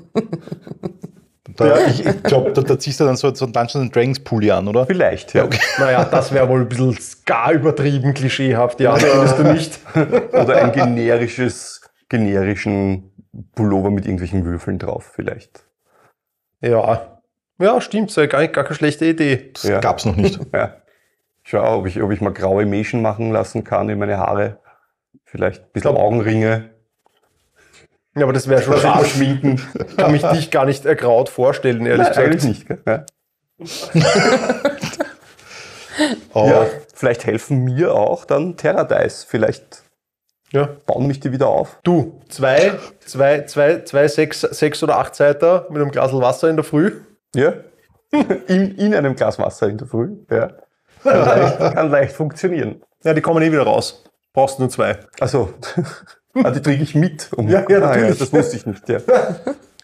Da, ich ich glaube, da, da ziehst du dann so, so einen Dungeons Dragons Pulli an, oder? Vielleicht, ja. naja, das wäre wohl ein bisschen gar übertrieben klischeehaft. Ja, findest du nicht? Oder ein generisches generischen Pullover mit irgendwelchen Würfeln drauf vielleicht. Ja. Ja, stimmt, so gar, gar keine schlechte Idee. Das Ja. gab's noch nicht. *laughs* Ja. Schau, ob ich, ob ich mal graue Mäschen machen lassen kann in meine Haare. Vielleicht ein bisschen Augenringe. Ja, aber das wäre schon schade. schminken. Ich kann mich dich gar nicht ergraut vorstellen, ehrlich Nein, gesagt. eigentlich nicht. Gell? Ja. Aber *laughs* Ja, vielleicht helfen mir auch dann Terradice. Vielleicht Ja. bauen mich die wieder auf. Du, zwei, zwei, zwei, zwei, sechs, sechs oder acht Seiter mit einem Glas Wasser in der Früh. Ja. *laughs* In, in einem Glas Wasser in der Früh. Ja. *laughs* Kann, leicht, kann leicht funktionieren. Ja, die kommen eh wieder raus. Brauchst nur zwei. Also, *laughs* ah, die trinke ich mit. Um, Ja, ja, Ah, natürlich. das wusste ich nicht. Ja.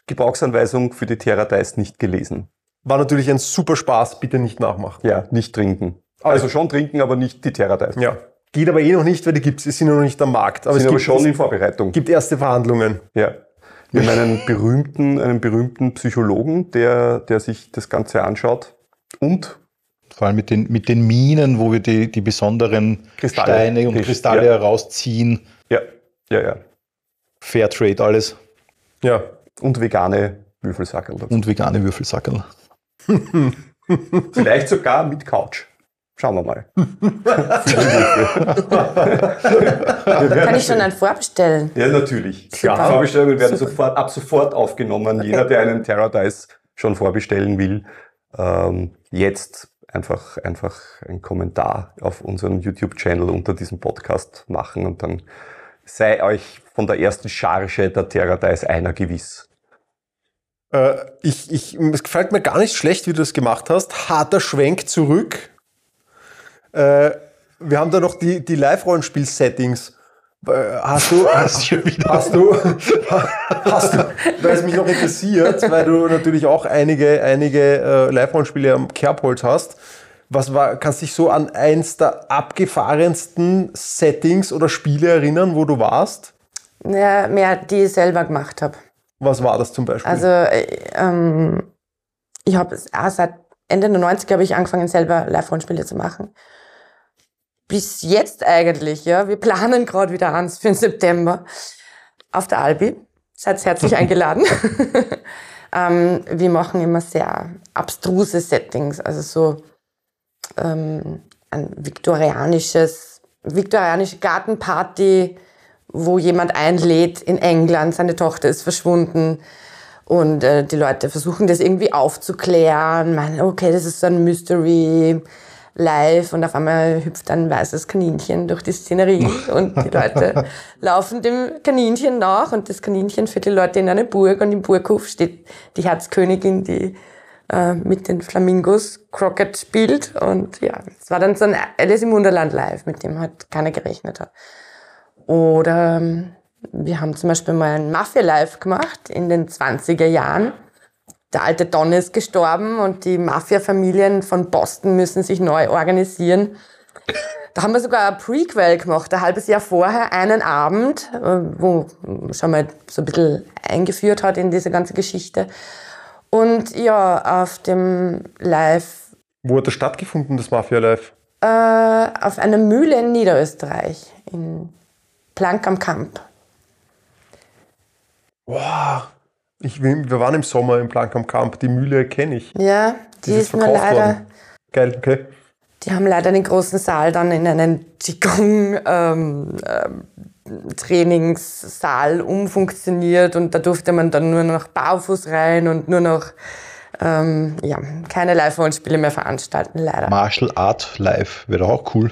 Gebrauchsanweisung für die Terradice nicht gelesen. War natürlich ein super Spaß, bitte nicht nachmachen. Ja, nicht trinken. Also schon trinken, aber nicht die Terradice. Ja. Geht aber eh noch nicht, weil die gibt's, es sind noch nicht am Markt. Aber sind es aber gibt, schon in es Vorbereitung. gibt erste Verhandlungen. Ja. Wir haben einen berühmten, einen berühmten Psychologen, der, der sich das Ganze anschaut. Und vor allem mit den, mit den Minen, wo wir die, die besonderen Kristalle. Steine und Kristalle ja. herausziehen. ja, ja, ja. Fairtrade alles. Ja. Und vegane Würfelsackerl dazu. Und vegane Würfelsackerl. *laughs* Vielleicht sogar mit Couch. Schauen wir mal. *laughs* Kann ich schon einen vorbestellen? Ja, natürlich. Super. Vorbestellungen werden Super. sofort, ab sofort aufgenommen. Jeder, der einen Terradice schon vorbestellen will, ähm, jetzt einfach, einfach einen Kommentar auf unserem YouTube-Channel unter diesem Podcast machen und dann sei euch von der ersten Charge der Terradice einer gewiss. Äh, ich, ich, es gefällt mir gar nicht schlecht, wie du das gemacht hast. Harter Schwenk zurück. Äh, wir haben da noch die, die Live-Rollenspiel-Settings. Äh, Hast du, hast, hast du, hast du, weil es mich noch interessiert, weil du natürlich auch einige, einige äh, Live-Rollenspiele am Kerbholz hast. Was war, kannst du dich so an eins der abgefahrensten Settings oder Spiele erinnern, wo du warst? Ja, mehr, die ich selber gemacht habe. Was war das zum Beispiel? Also äh, ähm, ich habe seit Ende der 90er habe ich angefangen, selber Live-Rollenspiele zu machen. Bis jetzt eigentlich, ja. Wir planen gerade wieder eins für den September auf der Albi. Seid herzlich *laughs* eingeladen. *laughs* ähm, wir machen immer sehr abstruse Settings, also so ähm, ein viktorianisches, viktorianische Gartenparty, wo jemand einlädt in England, seine Tochter ist verschwunden und äh, die Leute versuchen das irgendwie aufzuklären, meinen, okay, das ist so ein Mystery live und auf einmal hüpft ein weißes Kaninchen durch die Szenerie *laughs* und die Leute laufen dem Kaninchen nach und das Kaninchen führt die Leute in eine Burg und im Burghof steht die Herzkönigin, die äh, mit den Flamingos Crockett spielt und ja, es war dann so ein Alice im Wunderland live, mit dem halt keiner gerechnet hat. Oder ähm, wir haben zum Beispiel mal ein Mafia-Live gemacht in den 20er Jahren. Der alte Don ist gestorben und die Mafia-Familien von Boston müssen sich neu organisieren. Da haben wir sogar ein Prequel gemacht, ein halbes Jahr vorher, einen Abend, äh, wo schon mal so ein bisschen eingeführt hat in diese ganze Geschichte. Und ja, auf dem Live, Wo hat das stattgefunden, das Mafia Live? äh, auf einer Mühle in Niederösterreich, in Plank am Kamp. Wow. Ich, wir waren im Sommer im Plank am. Die Mühle kenne ich. Ja, die, Die ist ist mir verkauft leider, worden. Geil, okay. die haben leider den großen Saal dann in einen Qigong ähm, ähm, Trainingssaal umfunktioniert und da durfte man dann nur noch barfuß rein und nur noch ähm, ja, keine Live-Rollenspiele mehr veranstalten, leider. Martial Art Live wäre doch auch cool.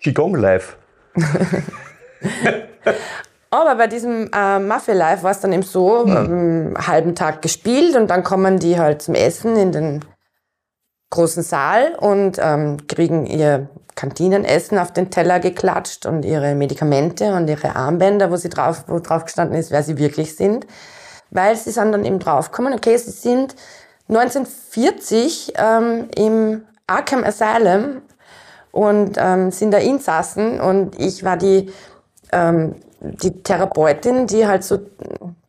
Qigong Live. *laughs* *laughs* Aber bei diesem äh, Mafia Live war es dann eben so, ähm, einen halben Tag gespielt und dann kommen die halt zum Essen in den großen Saal und ähm, kriegen ihr Kantinenessen auf den Teller geklatscht und ihre Medikamente und ihre Armbänder, wo sie drauf, wo drauf gestanden ist, wer sie wirklich sind. Weil sie sind dann eben draufgekommen, okay, sie sind 1940 ähm, im Arkham Asylum und ähm, sind da Insassen und ich war die, ähm, die Therapeutin, die halt so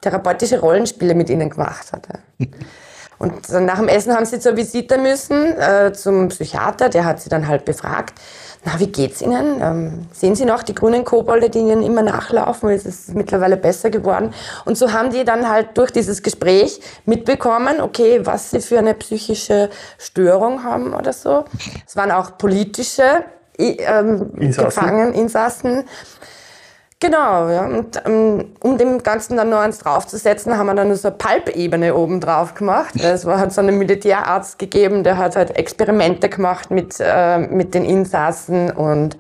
therapeutische Rollenspiele mit ihnen gemacht hatte. *laughs* Und dann nach dem Essen haben sie zur Visite müssen, äh, zum Psychiater, der hat sie dann halt befragt. na, wie geht's Ihnen? Ähm, sehen Sie noch die grünen Kobolde, die Ihnen immer nachlaufen? Es ist mittlerweile besser geworden. Und so haben die dann halt durch dieses Gespräch mitbekommen, okay, was sie für eine psychische Störung haben oder so. Es waren auch politische ähm, Insassen. Gefangen, Insassen. Genau, ja. Und ähm, um dem Ganzen dann noch eins draufzusetzen, haben wir dann so eine Palpebene oben drauf gemacht. *laughs* Es war, hat so einen Militärarzt gegeben, der hat halt Experimente gemacht mit, äh, mit den Insassen und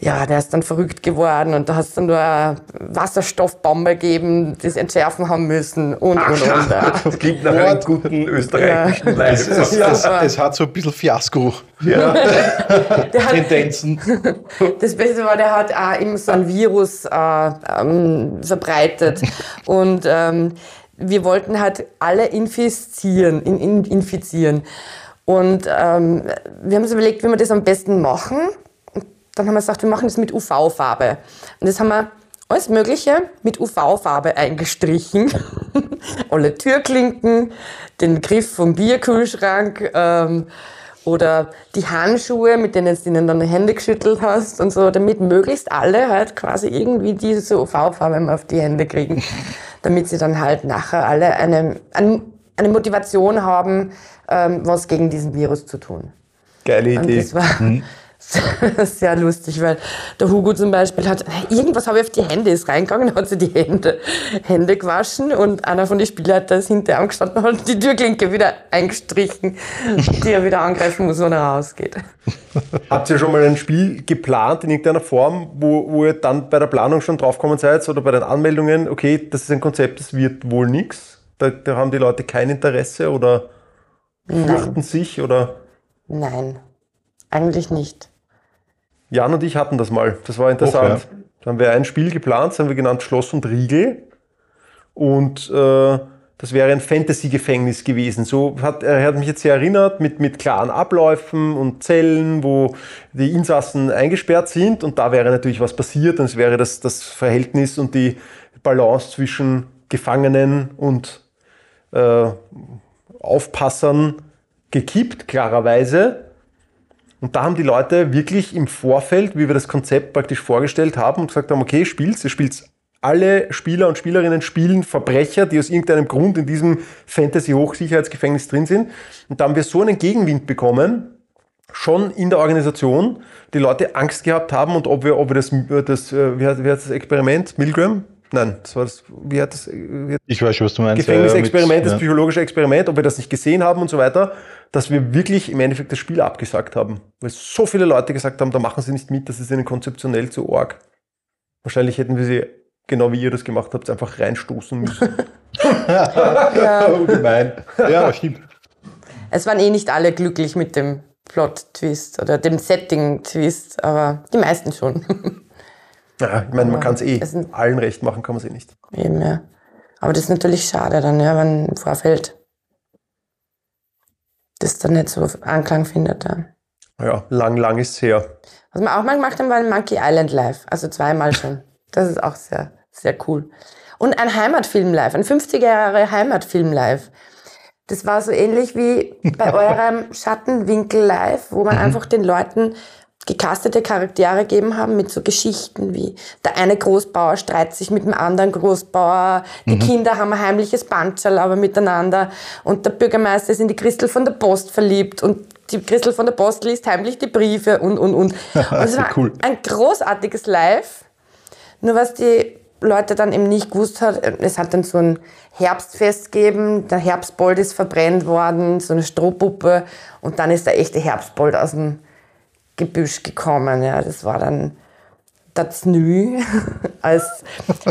ja, der ist dann verrückt geworden und da hat es dann nur eine Wasserstoffbombe gegeben, die sie entschärfen haben müssen und, und, und. Ja. Das klingt nach einem guten österreichischen Live. Es, es, es, es hat so ein bisschen Fiasko. Ja. *laughs* Der hat, Tendenzen. *laughs* Das Beste war, der hat auch immer so ein Virus äh, ähm, verbreitet. Und ähm, wir wollten halt alle infizieren, in, in, infizieren. Und ähm, wir haben uns überlegt, wie wir das am besten machen. Und dann haben wir gesagt, wir machen das mit UV-Farbe. Und das haben wir alles Mögliche mit UV-Farbe eingestrichen. *laughs* Alle Türklinken, den Griff vom Bierkühlschrank, ähm, oder die Handschuhe, mit denen du ihnen dann die Hände geschüttelt hast und so, damit möglichst alle halt quasi irgendwie diese UV-Farbe mal auf die Hände kriegen, *laughs* damit sie dann halt nachher alle eine, eine Motivation haben, ähm, was gegen diesen Virus zu tun. Geile Und Idee. das war *laughs* sehr lustig, weil der Hugo zum Beispiel hat, irgendwas habe ich auf die Hände, ist reingegangen, hat sich die Hände, Hände gewaschen und einer von den Spielleitern ist hinter ihm gestanden und hat die Türklinke wieder eingestrichen, die er wieder angreifen muss, wenn er rausgeht. *laughs* Habt ihr schon mal ein Spiel geplant in irgendeiner Form, wo, wo ihr dann bei der Planung schon draufgekommen seid oder bei den Anmeldungen, okay, das ist ein Konzept, das wird wohl nichts? Da, da haben die Leute kein Interesse oder fürchten sich oder... Nein, eigentlich nicht. Jan und ich hatten das mal. Das war interessant. Och, Da haben wir ein Spiel geplant, das haben wir genannt Schloss und Riegel. Und äh, das wäre ein Fantasy-Gefängnis gewesen. So hat, er hat mich jetzt sehr erinnert mit, mit klaren Abläufen und Zellen, wo die Insassen eingesperrt sind. Und da wäre natürlich was passiert. Und es wäre das, das Verhältnis und die Balance zwischen Gefangenen und äh, Aufpassern gekippt, klarerweise. Und da haben die Leute wirklich im Vorfeld, wie wir das Konzept praktisch vorgestellt haben, gesagt haben, okay, spielt's, ihr spielt's. Alle Spieler und Spielerinnen spielen Verbrecher, die aus irgendeinem Grund in diesem Fantasy-Hochsicherheitsgefängnis drin sind. Und da haben wir so einen Gegenwind bekommen, schon in der Organisation, die Leute Angst gehabt haben und ob wir, ob wir das, das äh, wie, hat das Experiment, Milgram? Nein, das war das, wie hat das, wie hat Ich weiß schon, was du meinst. Gefängnisexperiment, Ja, das mit- psychologische Experiment, ob wir das nicht gesehen haben und so weiter, dass wir wirklich im Endeffekt das Spiel abgesagt haben. Weil so viele Leute gesagt haben, da machen sie nicht mit, das ist ihnen konzeptionell zu arg. Wahrscheinlich hätten wir sie, genau wie ihr das gemacht habt, einfach reinstoßen müssen. *laughs* ja. *laughs* Oh, gemein. Ja, stimmt. Es waren eh nicht alle glücklich mit dem Plot-Twist oder dem Setting-Twist, aber die meisten schon. *laughs* ja, ich meine, man kann es eh Es sind- allen recht machen, kann man es eh nicht. Eben, ja. Aber das ist natürlich schade dann, ja, wenn im Vorfeld das dann nicht so Anklang findet. Ja. Ja, lang, lang ist es her. Was wir auch mal gemacht haben, war ein Monkey Island Live. Also zweimal schon. *laughs* Das ist auch sehr, sehr cool. Und ein Heimatfilm live, ein 50er Jahre Heimatfilm live. Das war so ähnlich wie bei *laughs* eurem Schattenwinkel live, wo man einfach den Leuten gecastete Charaktere gegeben haben mit so Geschichten wie der eine Großbauer streitet sich mit dem anderen Großbauer, die Kinder haben ein heimliches Bandscherl aber miteinander und der Bürgermeister ist in die Christel von der Post verliebt und die Christel von der Post liest heimlich die Briefe und, und, und. *laughs* und es war cool. ein großartiges Live. Nur was die Leute dann eben nicht gewusst hat, es hat dann so ein Herbstfest gegeben, der Herbstbold ist verbrennt worden, so eine Strohpuppe und dann ist der echte Herbstbold aus dem Gebüsch gekommen. Ja, das war dann das Znü *laughs* als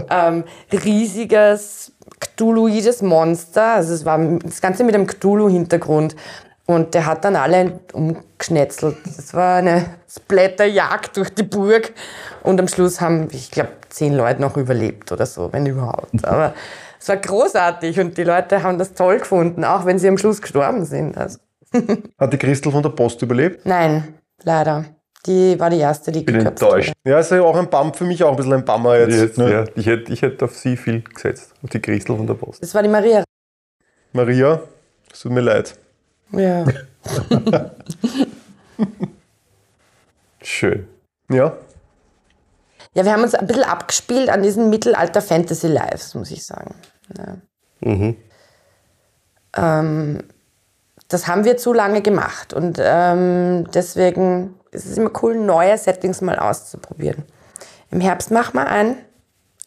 ähm, riesiges Cthulhuides Monster. Also es war das Ganze mit einem Cthulhu-Hintergrund. Und der hat dann alle umgeschnetzelt. Das war eine Splatterjagd durch die Burg. Und am Schluss haben, ich glaube, zehn Leute noch überlebt oder so, wenn überhaupt. Aber es war großartig und die Leute haben das toll gefunden, auch wenn sie am Schluss gestorben sind. Also, *laughs* Hat die Christel von der Post überlebt? nein, leider. Die war die erste, die bin geköpft enttäuscht. wurde. Ja, ist ja auch ein Bump für mich, auch ein bisschen ein Bummer Ich jetzt. hätte, ne? ja, ich, hätte, ich hätte auf sie viel gesetzt, auf die Christel von der Post. Das war die Maria. Maria, es tut mir leid. Ja. *laughs* Schön. Ja. Ja, wir haben uns ein bisschen abgespielt an diesen Mittelalter-Fantasy-Lives, muss ich sagen. Ja. Mhm. Ähm, das haben wir zu lange gemacht und ähm, deswegen ist es immer cool, neue Settings mal auszuprobieren. Im Herbst machen wir ein,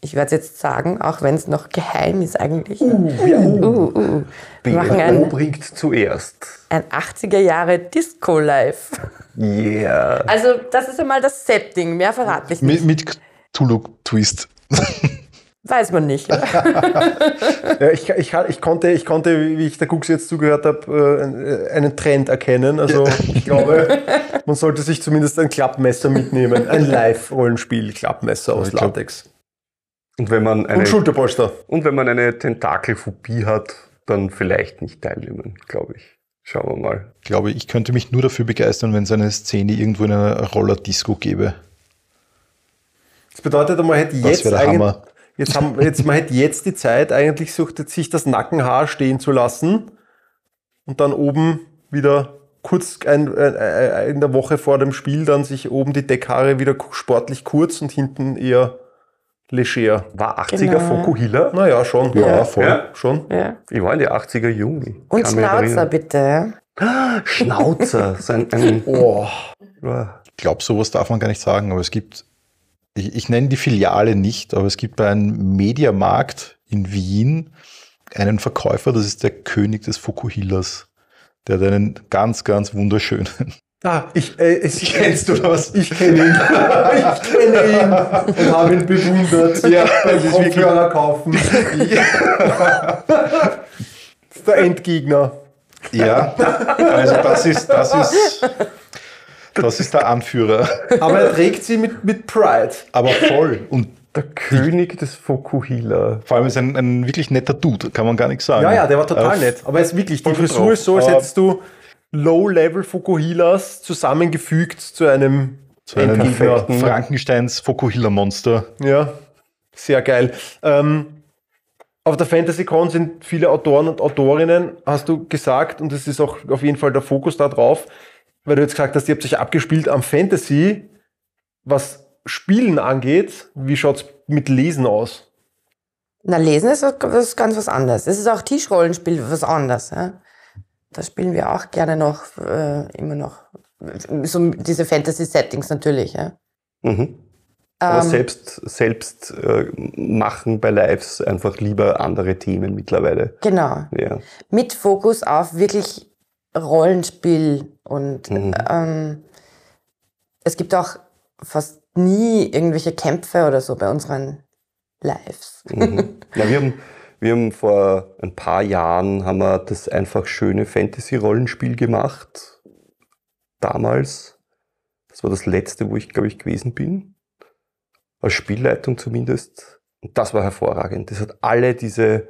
ich werde es jetzt sagen, auch wenn es noch geheim ist eigentlich. Uh, uh, uh. Wir machen Wer ein, bringt zuerst? ein 80er Jahre Disco-Live. Yeah. Also das ist einmal das Setting, mehr verrate ich nicht. Mit, mit Cthulhu-Twist. *laughs* Weiß man nicht. *laughs* Ja, ich, ich, ich, konnte, ich konnte, wie ich der Gux jetzt zugehört habe, äh, einen Trend erkennen. Also ich glaube, man sollte sich zumindest ein Klappmesser mitnehmen. Ein Live-Rollenspiel-Klappmesser aus Latex. Und wenn man eine, Und Schulterpolster. und wenn man eine Tentakelphobie hat, dann vielleicht nicht teilnehmen, glaube ich. Schauen wir mal. Ich glaube, ich könnte mich nur dafür begeistern, wenn es eine Szene irgendwo in einer Roller-Disco gäbe. Das bedeutet, man hätte Das jetzt wäre der eigentlich, Hammer. Jetzt haben, jetzt, man hätte jetzt die Zeit, eigentlich sucht, sich das Nackenhaar stehen zu lassen und dann oben wieder kurz ein, äh, in der Woche vor dem Spiel dann sich oben die Deckhaare wieder sportlich kurz und hinten eher leger. War 80er Genau. Fokuhila? Naja, schon. Ja, voll. Ja. Schon. Ja. Ich war in die 80er jung. Und Schnauzer bitte. Schnauzer. *laughs* So ein, ein, Oh. Ich glaube, sowas darf man gar nicht sagen, aber es gibt, ich, ich nenne die Filiale nicht, aber es gibt bei einem Mediamarkt in Wien einen Verkäufer, das ist der König des Fukuhilas. Der hat einen ganz, ganz wunderschönen. Ah, ich, äh, es, Kennst du das? Ich kenne ihn. ich kenne ihn und habe ihn bewundert. Ja, das ist wirklich- Kopfhörer kaufen. das *laughs* ist der Endgegner. Ja, also das ist, das ist, das ist der Anführer. *laughs* Aber er trägt sie mit, mit Pride. Aber voll. Und der König des Fokuhila. vor allem ist ein, ein wirklich netter Dude, kann man gar nichts sagen. Ja, ja, der war total Äh, nett. Aber er ist wirklich, die Frisur drauf. ist so, als hättest du Low-Level Fukuhilas zusammengefügt zu einem einen Endgegner. perfekten Frankensteins Fokuhila-Monster. Ja, sehr geil. Ähm, auf der FantasyCon sind viele Autoren und Autorinnen, hast du gesagt, und das ist auch auf jeden Fall der Fokus da drauf, weil du jetzt gesagt hast, ihr habt euch abgespielt am Fantasy. Was Spielen angeht, wie schaut's mit Lesen aus? Na, Lesen ist was ganz was anderes. Es ist auch Tischrollenspiel was anderes. Ja? Da spielen wir auch gerne noch, äh, immer noch, so diese Fantasy-Settings natürlich. Ja? Mhm. Aber Ähm, selbst, selbst äh, machen bei Lives einfach lieber andere Themen mittlerweile. Genau. Ja. Mit Fokus auf wirklich Rollenspiel und Mhm. ähm, es gibt auch fast nie irgendwelche Kämpfe oder so bei unseren Lives. Mhm. *laughs* ja, wir, haben, wir haben vor ein paar Jahren haben wir das einfach schöne Fantasy-Rollenspiel gemacht. Damals. Das war das letzte, wo ich, glaube ich, gewesen bin. Als Spielleitung zumindest. Und das war hervorragend. Das hat alle diese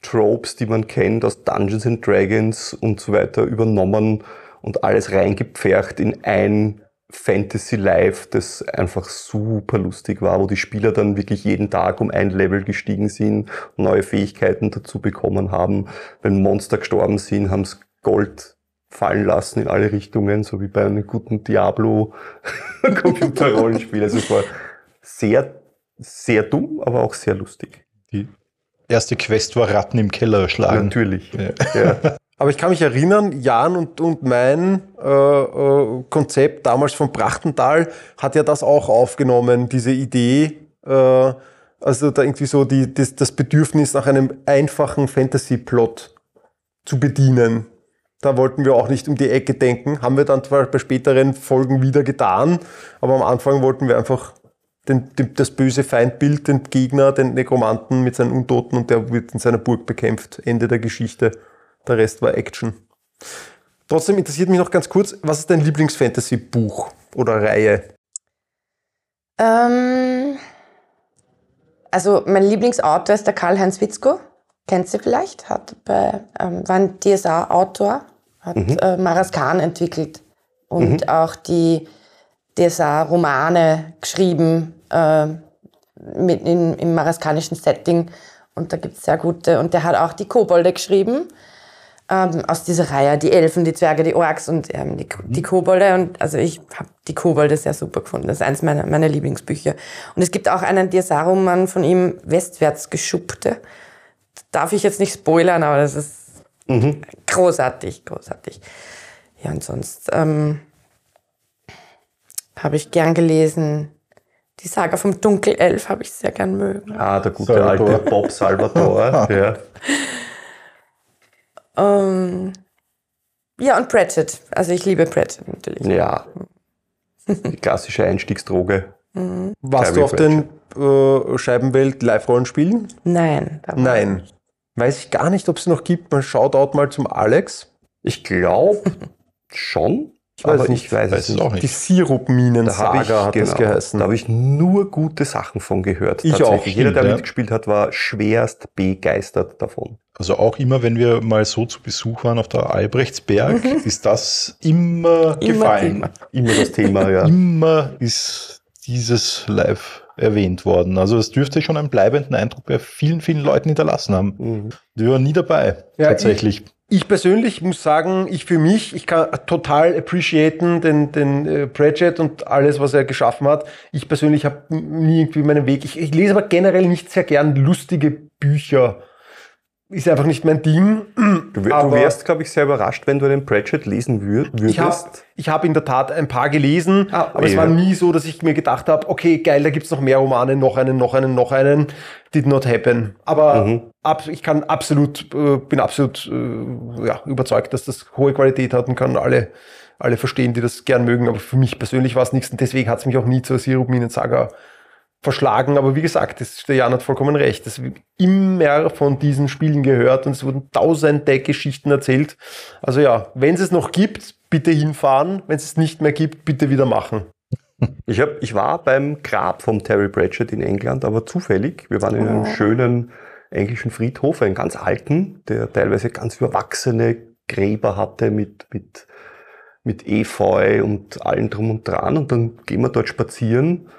Tropes, die man kennt aus Dungeons and Dragons und so weiter übernommen und alles reingepfercht in ein Fantasy Live, das einfach super lustig war, wo die Spieler dann wirklich jeden Tag um ein Level gestiegen sind, neue Fähigkeiten dazu bekommen haben. Wenn Monster gestorben sind, haben sie Gold fallen lassen in alle Richtungen, so wie bei einem guten Diablo *laughs* Computerrollenspiel. Also es war sehr, sehr dumm, aber auch sehr lustig. Die erste Quest war Ratten im Keller erschlagen. Natürlich. Ja. Ja. *laughs* Aber ich kann mich erinnern, Jan und, und mein äh, äh, Konzept damals von Brachtental hat ja das auch aufgenommen, diese Idee, äh, also da irgendwie so die, das, das Bedürfnis nach einem einfachen Fantasy-Plot zu bedienen. Da wollten wir auch nicht um die Ecke denken, haben wir dann zwar bei späteren Folgen wieder getan, aber am Anfang wollten wir einfach den, den, das böse Feindbild, den Gegner, den Nekromanten mit seinen Untoten und der wird in seiner Burg bekämpft. Ende der Geschichte. Der Rest war Action. Trotzdem interessiert mich noch ganz kurz, was ist dein Lieblings-Fantasy-Buch oder Reihe? Ähm, also mein Lieblingsautor ist der Karl-Heinz Witzko. Kennt sie vielleicht? Hat bei, ähm, war ein DSA-Autor, hat äh, Maraskan entwickelt und auch die DSA-Romane geschrieben äh, mit in, im maraskanischen Setting. Und da gibt es sehr gute. Und der hat auch die Kobolde geschrieben. Ähm, aus dieser Reihe, die Elfen, die Zwerge, die Orks und ähm, die, die Kobolde. Und also ich habe die Kobolde sehr super gefunden. Das ist eins meiner, meiner Lieblingsbücher. Und es gibt auch einen Diasaruman von ihm, Westwärts geschuppte. Darf ich jetzt nicht spoilern, aber das ist großartig, großartig. Ja, und sonst ähm, habe ich gern gelesen. Die Saga vom Dunkelelf habe ich sehr gern mögen. Ah, der gute Salvatore. alte Bob Salvatore. *laughs* ja. Ähm, ja, und Pratchett. Also ich liebe Pratchett natürlich. ja. Die klassische Einstiegsdroge. Warst Terry du auf den äh, Scheibenwelt Live-Rollenspielen? Nein. Nein. Weiß ich gar nicht, ob es noch gibt. Man schaut out mal zum Alex. Ich glaube schon. Ich weiß aber nicht. ich weiß, Weiß es es nicht. auch Die. Sirupminen-Saga ich, hat das genau, geheißen. da habe ich nur gute Sachen von gehört. Ich auch, Jeder, der ja. mitgespielt hat, war schwerst begeistert davon. Also auch immer, wenn wir mal so zu Besuch waren auf der Albrechtsberg, ist das immer, Immer gefallen. Thema. Immer das Thema, ja. Immer ist dieses Live erwähnt worden. Also es dürfte schon einen bleibenden Eindruck bei vielen, vielen Leuten hinterlassen haben. Mhm. Die waren nie dabei, Ja, tatsächlich. Ich persönlich muss sagen, ich für mich, ich kann total appreciaten den, den äh, Pratchett und alles, was er geschaffen hat. Ich persönlich habe nie irgendwie meinen Weg. Ich, ich lese aber generell nicht sehr gern lustige Bücher. Ist einfach nicht mein Ding. Du, du wärst, glaube ich, sehr überrascht, wenn du den Pratchett lesen wür Ich habe würdest. ich hab in der Tat ein paar gelesen, Ah, aber es ja. war nie so, dass ich mir gedacht habe, okay, geil, da gibt's noch mehr Romane, noch einen, noch einen, noch einen. Did not happen. Aber Mhm. ab, ich kann absolut, äh, bin absolut äh, ja, überzeugt, dass das hohe Qualität hat und kann alle, alle verstehen, die das gern mögen. Aber für mich persönlich war es nichts und deswegen hat es mich auch nie zur Sirupminen-Saga verschlagen. Aber wie gesagt, das, der Jan hat vollkommen recht. Es wird immer von diesen Spielen gehört und es wurden tausende Geschichten erzählt. Also ja, wenn es es noch gibt, bitte hinfahren. Wenn es es nicht mehr gibt, bitte wieder machen. *laughs* Ich, hab, ich war beim Grab von Terry Pratchett in England, aber zufällig. Wir waren in einem schönen englischen Friedhof, einen ganz alten, der teilweise ganz überwachsene Gräber hatte mit, mit, mit Efeu und allem drum und dran. Und dann gehen wir dort spazieren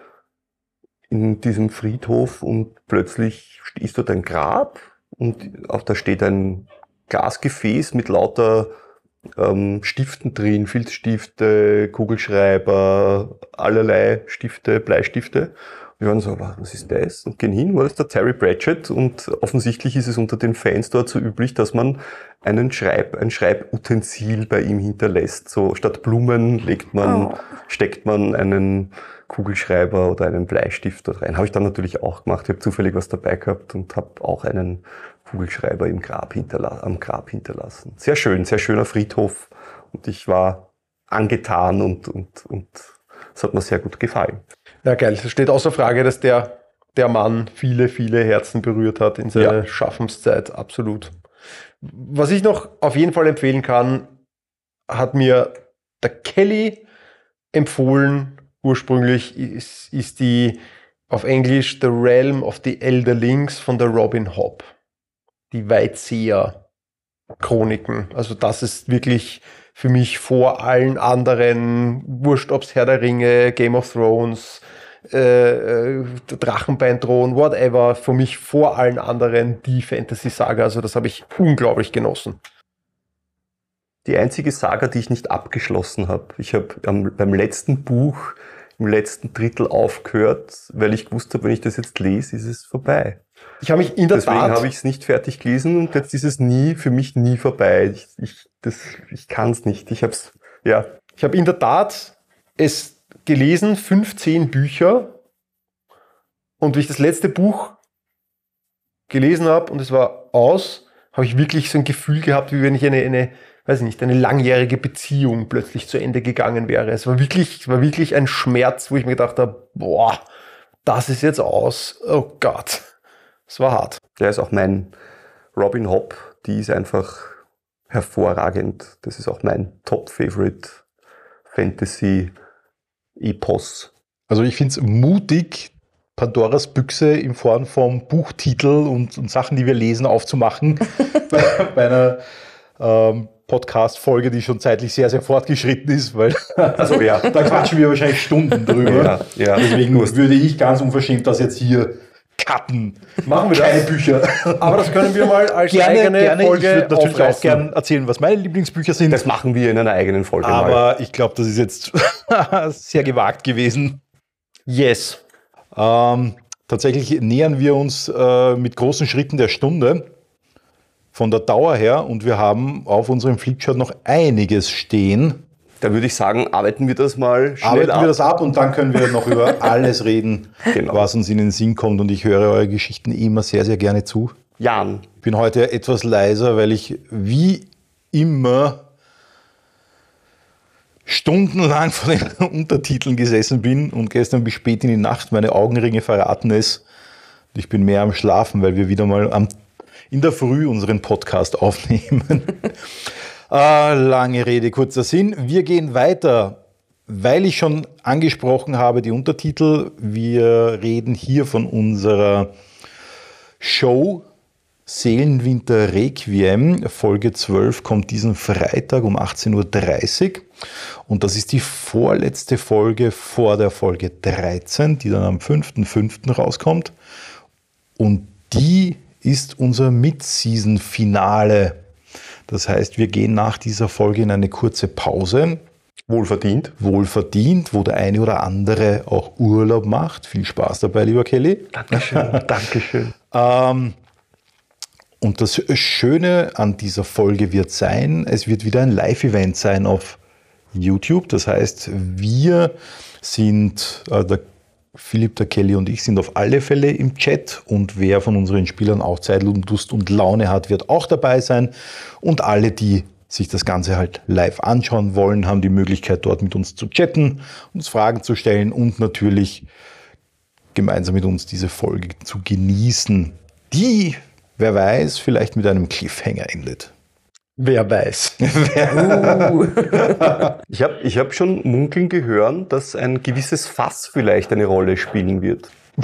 in diesem Friedhof und plötzlich ist dort ein Grab und auch da steht ein Glasgefäß mit lauter ähm, Stiften drin, Filzstifte, Kugelschreiber, allerlei Stifte, Bleistifte. Wir waren so, was ist das? Und gehen hin, war das der Terry Pratchett und offensichtlich ist es unter den Fans dort so üblich, dass man einen Schreib, ein Schreibutensil bei ihm hinterlässt. So statt Blumen legt man, Oh. steckt man einen Kugelschreiber oder einen Bleistift dort rein. Habe ich dann natürlich auch gemacht. Ich habe zufällig was dabei gehabt und habe auch einen Kugelschreiber im Grab hinterla am Grab hinterlassen. Sehr schön, sehr schöner Friedhof. Und ich war angetan und, und, und es hat mir sehr gut gefallen. Ja, geil. Es steht außer Frage, dass der, der Mann viele, viele Herzen berührt hat in seiner Ja. Schaffenszeit. Absolut. Was ich noch auf jeden Fall empfehlen kann, hat mir der Kelly empfohlen. Ursprünglich ist, ist die auf Englisch The Realm of the Elderlings von der Robin Hobb. Die Weitseher Chroniken. Also das ist wirklich für mich vor allen anderen, wurscht ob's Herr der Ringe, Game of Thrones, äh, äh, Drachenbeinthron, whatever, für mich vor allen anderen die Fantasy-Saga. Also das habe ich unglaublich genossen. Die einzige Saga, die ich nicht abgeschlossen habe. Ich habe beim letzten Buch im letzten Drittel aufgehört, weil ich gewusst habe, wenn ich das jetzt lese, ist es vorbei. Ich habe mich in der Deswegen Tat, habe ich es nicht fertig gelesen und jetzt ist es nie, für mich nie vorbei. Ich, ich, das- ich kann es nicht. Ich habe es, ja. ich habe in der Tat es gelesen, 15 Bücher. Und wie ich das letzte Buch gelesen habe und es war aus, habe ich wirklich so ein Gefühl gehabt, wie wenn ich eine, eine, weiß ich nicht, eine langjährige Beziehung plötzlich zu Ende gegangen wäre. Es war wirklich, es war wirklich ein Schmerz, wo ich mir gedacht habe, boah, das ist jetzt aus. Oh Gott. Es war hart. Der ist auch mein Robin Hobb. Die ist einfach hervorragend. Das ist auch mein Top-Favorite Fantasy-Epos. Also ich finde es mutig, Pandoras Büchse in Form von Buchtitel und, und Sachen, die wir lesen, aufzumachen. bei, *laughs* bei einer ähm, Podcast-Folge, die schon zeitlich sehr, sehr fortgeschritten ist, weil *laughs* Also ja. da quatschen wir wahrscheinlich Stunden drüber. Ja, ja. Deswegen würde ich ganz unverschämt das jetzt hier cutten. Machen wir Keine das. Bücher. Aber das können wir mal als Gerne, eigene gerne. Folge ich würde natürlich auch gerne erzählen, was meine Lieblingsbücher sind. Das machen wir in einer eigenen Folge mal. aber ich glaube, das ist jetzt *laughs* sehr gewagt gewesen. Yes. Ähm, tatsächlich nähern wir uns äh, mit großen Schritten der Stunde von der Dauer her und wir haben auf unserem Flipchart noch einiges stehen. Da würde ich sagen, arbeiten wir das mal schnell Arbeiten ab. wir das ab und dann können wir noch über *laughs* alles reden, Genau. was uns in den Sinn kommt. Und ich höre eure Geschichten immer sehr, sehr gerne zu. Jan, Ich bin heute etwas leiser, weil ich wie immer stundenlang vor den *laughs* Untertiteln gesessen bin und gestern bis spät in die Nacht meine Augenringe verraten es. Ich bin mehr am Schlafen, weil wir wieder mal am, in der Früh unseren Podcast aufnehmen. äh, *laughs* lange Rede, kurzer Sinn. Wir gehen weiter, weil ich schon angesprochen habe, die Untertitel. Wir reden hier von unserer Show Seelenwinter Requiem. Folge 12 kommt diesen Freitag um 18.30 Uhr. Und das ist die vorletzte Folge vor der Folge 13, die dann am 5.5. rauskommt. Und die ist unser Mid-Season-Finale. Das heißt, wir gehen nach dieser Folge in eine kurze Pause wohlverdient. wohlverdient, wo der eine oder andere auch Urlaub macht. Viel Spaß dabei, lieber Kelly. Dankeschön. *laughs* Dankeschön. Ähm, und das Schöne an dieser Folge wird sein, es wird wieder ein Live-Event sein auf YouTube. Das heißt, wir sind, äh, der Philipp, der Kelly und ich sind auf alle Fälle im Chat und wer von unseren Spielern auch Zeit Lust und Laune hat, wird auch dabei sein. Und alle, die sich das Ganze halt live anschauen wollen, haben die Möglichkeit, dort mit uns zu chatten, uns Fragen zu stellen und natürlich gemeinsam mit uns diese Folge zu genießen, die, wer weiß, vielleicht mit einem Cliffhanger endet. Wer weiß. *laughs* Ich habe ich hab schon munkeln gehört, dass ein gewisses Fass vielleicht eine Rolle spielen wird. *laughs*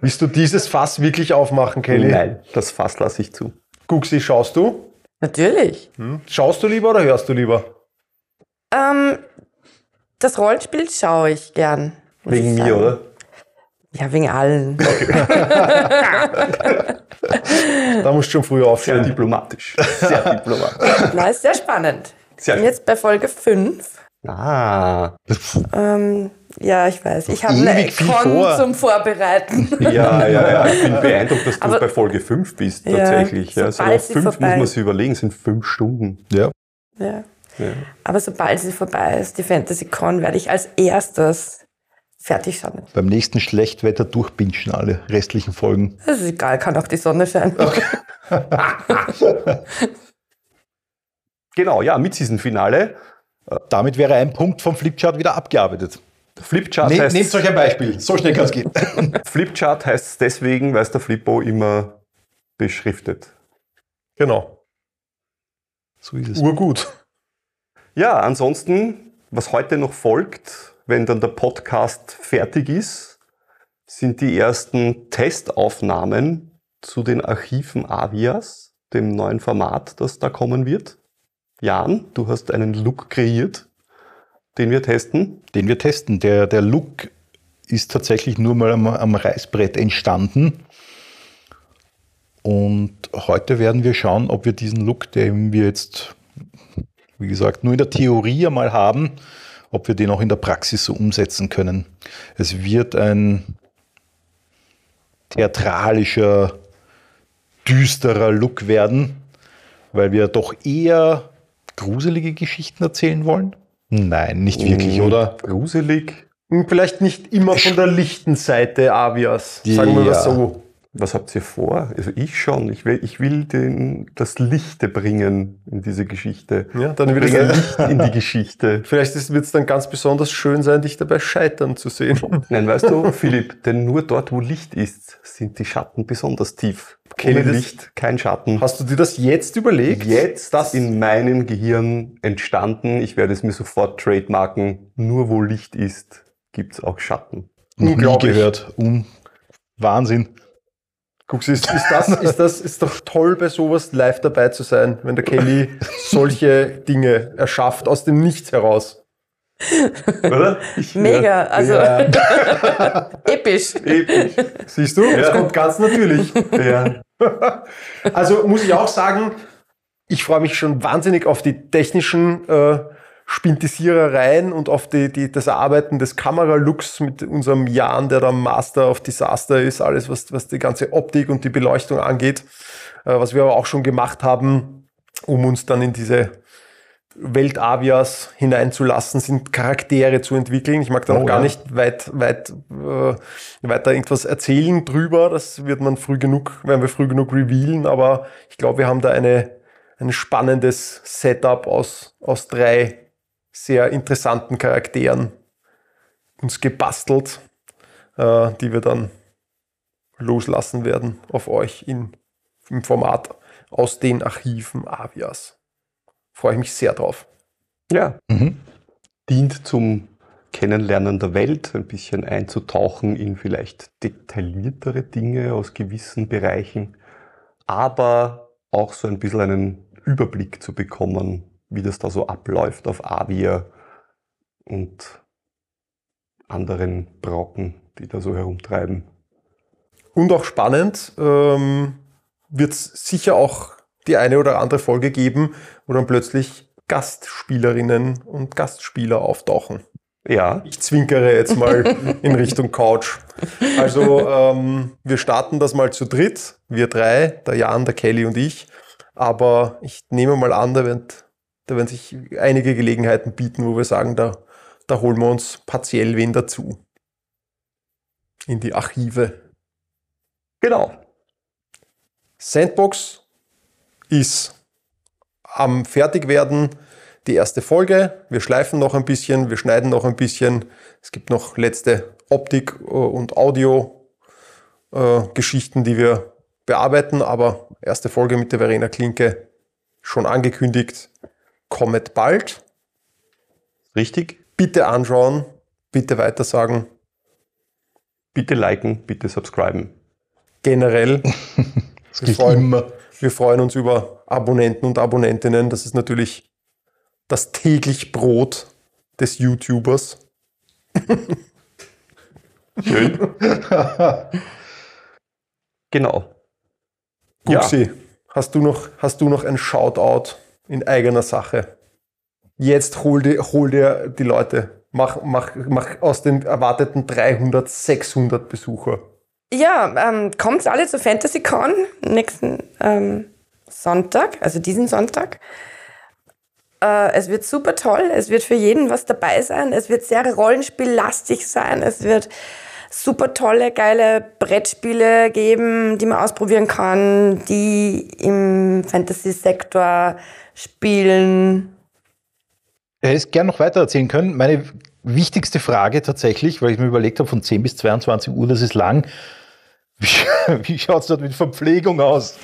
Willst du dieses Fass wirklich aufmachen, Kelly? Nein, das Fass lasse ich zu. Guxi, schaust du? Natürlich. Schaust du lieber oder hörst du lieber? Ähm, das Rollenspiel schaue ich gern. Wegen ich mir, sagen. oder? Ja, wegen allen. *laughs* Da musst du schon früher Sehr aufstehen. diplomatisch. Sehr *laughs* diplomatisch. Na, ist sehr spannend. Sehr Ich bin jetzt bei Folge 5. Ah, Ähm, ja, ich weiß. Ich habe eine Con vor. zum Vorbereiten. ja, ja, ja. *laughs* Ich bin beeindruckt, dass du Aber- bei Folge 5 bist, Ja, tatsächlich. Ja, sobald so sie fünf muss vorbei- man sich überlegen, sind fünf Stunden. Ja. Ja. Ja. Aber sobald sie vorbei ist, die Fantasy Con, werde ich als erstes fertig schauen. Beim nächsten Schlechtwetter durchbinschen alle restlichen Folgen. Das ist egal, kann auch die Sonne scheinen. *laughs* Genau, ja, mit diesem Finale. Damit wäre ein Punkt vom Flipchart wieder abgearbeitet. Flipchart Ne, heißt nehmt euch ein Beispiel. So schnell kann es gehen. *laughs* Flipchart heißt es deswegen, weil es der Flippo immer beschriftet. Genau. So ist es. Urgut. Ja, ansonsten, was heute noch folgt, wenn dann der Podcast fertig ist, sind die ersten Testaufnahmen zu den Archiven Avias, dem neuen Format, das da kommen wird. Jan, du hast einen Look kreiert, den wir testen. Den wir testen. Der, der Look ist tatsächlich nur mal am, am Reißbrett entstanden. Und heute werden wir schauen, ob wir diesen Look, den wir jetzt, wie gesagt, nur in der Theorie einmal haben, ob wir den auch in der Praxis so umsetzen können. Es wird ein theatralischer, düsterer Look werden, weil wir doch eher gruselige Geschichten erzählen wollen. Nein, nicht wirklich, Mm, oder? Gruselig. Hm, Vielleicht nicht immer von der lichten Seite Avias. Sagen wir das Ja. so. Was habt ihr vor? Also ich schon. Ich will, ich will den, das Lichte bringen in diese Geschichte. Ja, dann wird es, Licht in die Geschichte. *laughs* vielleicht wird es dann ganz besonders schön sein, dich dabei scheitern zu sehen. *laughs* Nein, weißt du, Philipp, denn nur dort, wo Licht ist, sind die Schatten besonders tief. Das- Licht kein Schatten. Hast du dir das jetzt überlegt? Jetzt das in meinem Gehirn entstanden. Ich werde es mir sofort trademarken. Nur wo Licht ist, gibt's auch Schatten. Noch nie gehört. Um, Wahnsinn. Guck's, ist, ist, das, ist das ist doch toll, bei sowas live dabei zu sein, wenn der Kelly *laughs* solche Dinge erschafft aus dem Nichts heraus. Oder? Mega, also Ja. *laughs* episch. Episch. Siehst du? Das kommt ganz natürlich. Ja. *laughs* Also muss ich auch sagen, ich freue mich schon wahnsinnig auf die technischen äh, Spintisierereien und auf die, die, das Arbeiten des Kameralooks mit unserem Jan, der da Master of Disaster ist, alles was, was die ganze Optik und die Beleuchtung angeht, äh, was wir aber auch schon gemacht haben, um uns dann in diese Welt Avias hineinzulassen, sind Charaktere zu entwickeln. Ich mag da Oh, noch gar ja. nicht weit, weit äh, weiter irgendwas erzählen drüber. Das wird man früh genug, werden wir früh genug revealen, aber ich glaube, wir haben da eine, ein spannendes Setup aus, aus drei sehr interessanten Charakteren uns gebastelt, äh, die wir dann loslassen werden auf euch in, im Format aus den Archiven Avias. Freue ich mich sehr drauf. ja. Mhm. Dient zum Kennenlernen der Welt, ein bisschen einzutauchen in vielleicht detailliertere Dinge aus gewissen Bereichen, aber auch so ein bisschen einen Überblick zu bekommen, wie das da so abläuft auf Avia und anderen Brocken, die da so herumtreiben. Und auch spannend ähm, wird es sicher auch die eine oder andere Folge geben, wo dann plötzlich Gastspielerinnen und Gastspieler auftauchen. Ja, Ich zwinkere jetzt mal *laughs* in Richtung Couch. Also ähm, wir starten das mal zu dritt, wir drei, der Jan, der Kelly und ich. Aber ich nehme mal an, da werden, da werden sich einige Gelegenheiten bieten, wo wir sagen, da, da holen wir uns partiell wen dazu. In die Archive. genau. Sandbox ist am Fertigwerden die erste Folge. Wir schleifen noch ein bisschen, wir schneiden noch ein bisschen. Es gibt noch letzte Optik- äh, und Audio-Geschichten, die wir bearbeiten, aber erste Folge mit der Verena Klinke schon angekündigt. Kommet bald. Richtig. Bitte anschauen, bitte weitersagen. Bitte liken, bitte subscriben. Generell. *laughs* Das Wir freuen, immer. wir freuen uns über Abonnenten und Abonnentinnen. Das ist natürlich das täglich Brot des YouTubers. *laughs* Schön. genau. Ja. Gupsi, hast, du noch, hast du noch ein Shoutout in eigener Sache? Jetzt hol dir, hol dir die Leute. Mach, mach, mach aus den erwarteten 300, 600 Besucher. Ja, ähm, kommt alle zur FantasyCon nächsten ähm, Sonntag, also diesen Sonntag. Äh, es wird super toll, es wird für jeden was dabei sein, es wird sehr rollenspiellastig sein, es wird super tolle, geile Brettspiele geben, die man ausprobieren kann, die im Fantasy-Sektor spielen. Er hätte gern noch weiter erzählen können. Meine wichtigste Frage tatsächlich, weil ich mir überlegt habe, von 10 bis 22 Uhr, das ist lang. *laughs* Wie, wie schaut es dort mit Verpflegung aus?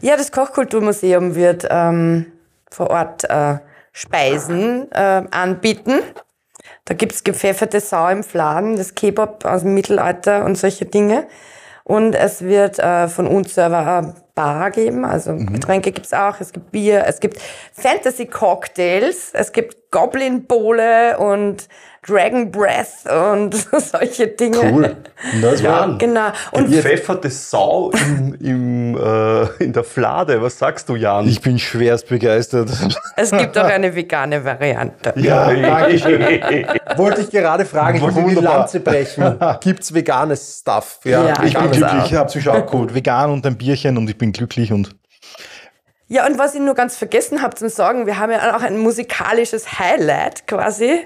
Ja, das Kochkulturmuseum wird ähm, vor Ort äh, Speisen äh, anbieten. Da gibt's gepfefferte Sau im Fladen, das Kebab aus dem Mittelalter und solche Dinge. Und es wird äh, von uns selber eine Bar geben, also Getränke gibt's auch, es gibt Bier, es gibt Fantasy-Cocktails, es gibt Goblin-Bowle und Dragon Breath und *laughs* solche Dinge. Das *laughs* Jan, Genau. Und gepfefferte Sau im, im, äh, in der Flade. Was sagst du, Jan? Ich bin schwerst begeistert. es gibt auch eine vegane Variante. *laughs* ja, Wollte ich gerade fragen, ich wollte die. Lanze brechen. Gibt's veganes Stuff? Ja, ich bin glücklich, ich habe sich auch gut. Vegan und ein Bierchen und ich bin glücklich und Ja, und was ich nur ganz vergessen habe zu sagen, wir haben ja auch ein musikalisches Highlight quasi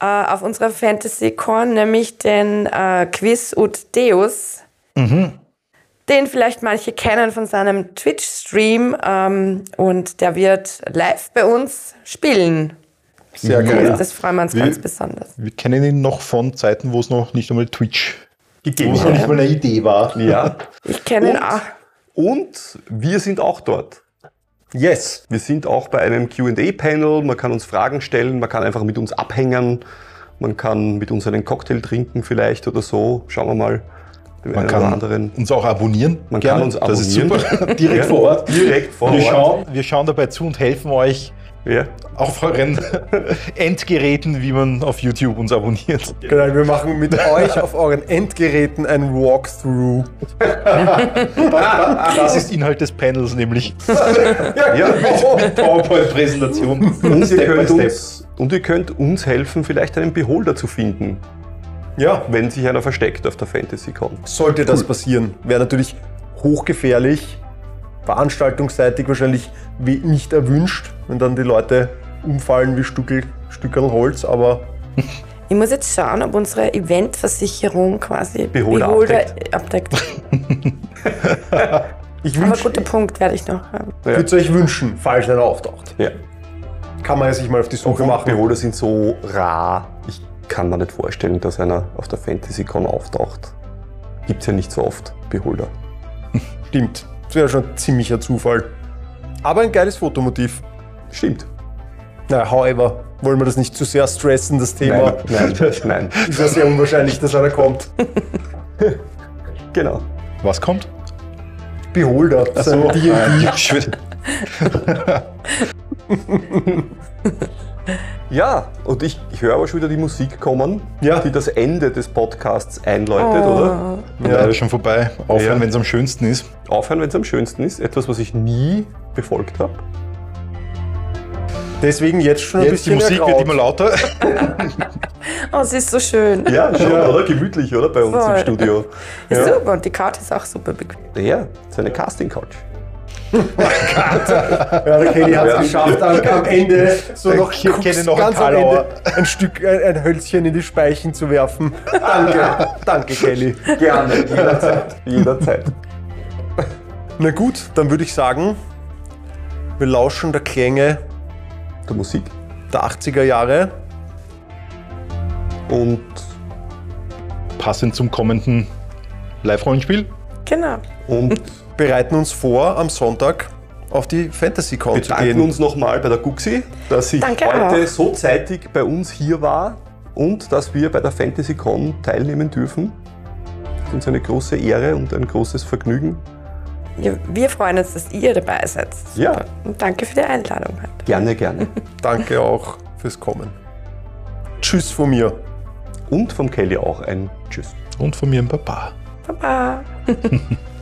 äh, auf unserer Fantasy-Con, nämlich den äh, Quiz ut Deus, den vielleicht manche kennen von seinem Twitch-Stream ähm, und der wird live bei uns spielen. Sehr Ja. geil. Das freuen wir uns Wie- ganz besonders. wir kennen ihn noch von Zeiten, wo es noch nicht einmal Twitch, wo gegeben. es noch nicht mal eine Idee war. Ja. Ich kenne ihn auch. Und wir sind auch dort. Yes. Wir sind auch bei einem QA-Panel. Man kann uns Fragen stellen, man kann einfach mit uns abhängen, man kann mit uns einen Cocktail trinken, vielleicht oder so. Schauen wir mal. Man kann uns auch abonnieren. Man gerne. kann uns Das ist abonnieren. super. *laughs* Direkt Ja, vor Ort. Direkt vor Wir Ort. schauen, wir schauen dabei zu und helfen euch, Ja. auf euren *laughs* Endgeräten, wie man auf YouTube uns abonniert. Genau, wir machen mit euch auf euren Endgeräten ein Walkthrough. *laughs* Das ist Inhalt des Panels, nämlich *laughs* ja. mit PowerPoint-Präsentation. Und, ihr könnt uns, und ihr könnt uns helfen, vielleicht einen Beholder zu finden, Ja, wenn sich einer versteckt auf der FantasyCon. sollte das passieren, wäre natürlich hochgefährlich, veranstaltungsseitig wahrscheinlich nicht erwünscht, wenn dann die Leute umfallen wie Stückel, Stückerl Holz, aber *laughs* Ich muss jetzt schauen, ob unsere Eventversicherung quasi Beholder abdeckt. *laughs* ich Aber wünsch- guter Punkt werde ich noch haben. Ja. würde es euch wünschen, falls einer auftaucht. Ja. Kann man ja sich mal auf die Suche Und machen. Beholder sind so rar. Ich kann mir nicht vorstellen, dass einer auf der FantasyCon auftaucht. Gibt es ja nicht so oft Beholder. Stimmt. Das wäre schon ein ziemlicher Zufall. Aber ein geiles Fotomotiv. Stimmt. Na, however, wollen wir das nicht zu sehr stressen, das Thema. Nein, nein, *laughs* nein. Ist ja sehr unwahrscheinlich, dass einer kommt. *laughs* Genau. Was kommt? Beholder. So ein D&D. *laughs* Ah. Ja, und ich, ich höre aber schon wieder die Musik kommen, Ja. die das Ende des Podcasts einläutet, oder? Ja, das ist schon vorbei. Aufhören, Ja. wenn es am schönsten ist. Aufhören, wenn es am schönsten ist. Etwas, was ich nie befolgt habe. Deswegen jetzt schon ein Jetzt die bisschen Musik wird immer lauter. *laughs* Oh, sie ist so schön. Ja, *laughs* schon, oder? Gemütlich, oder? Bei uns Voll. im Studio. *laughs* Ist super und die Couch ist auch super bequem. Ja, seine Casting-Couch. Ja, der Kenny hat es Ja. geschafft, am, am Ende so noch, Kenny noch ein ganz am. Ende ein Stück, ein, ein Hölzchen in die Speichen zu werfen. Danke, danke Kelly. Gerne, jederzeit. Jederzeit. Na gut, dann würde ich sagen, wir lauschen der Klänge Der Musik. der 80er Jahre. Und Passend zum kommenden Live-Rollenspiel. Genau. und bereiten uns vor, am Sonntag auf die FantasyCon zu bedanken gehen. uns nochmal bei der Guxi, dass sie Danke heute auch. so zeitig bei uns hier war und dass wir bei der FantasyCon teilnehmen dürfen. Das ist uns eine große Ehre und ein großes Vergnügen. Wir, wir freuen uns, dass ihr dabei seid. Ja. Und danke für die Einladung heute. Gerne, gerne. *laughs* Danke auch fürs Kommen. Tschüss von mir. Und vom Kelly auch ein Tschüss. Und von mir ein Papa. Baba. *laughs*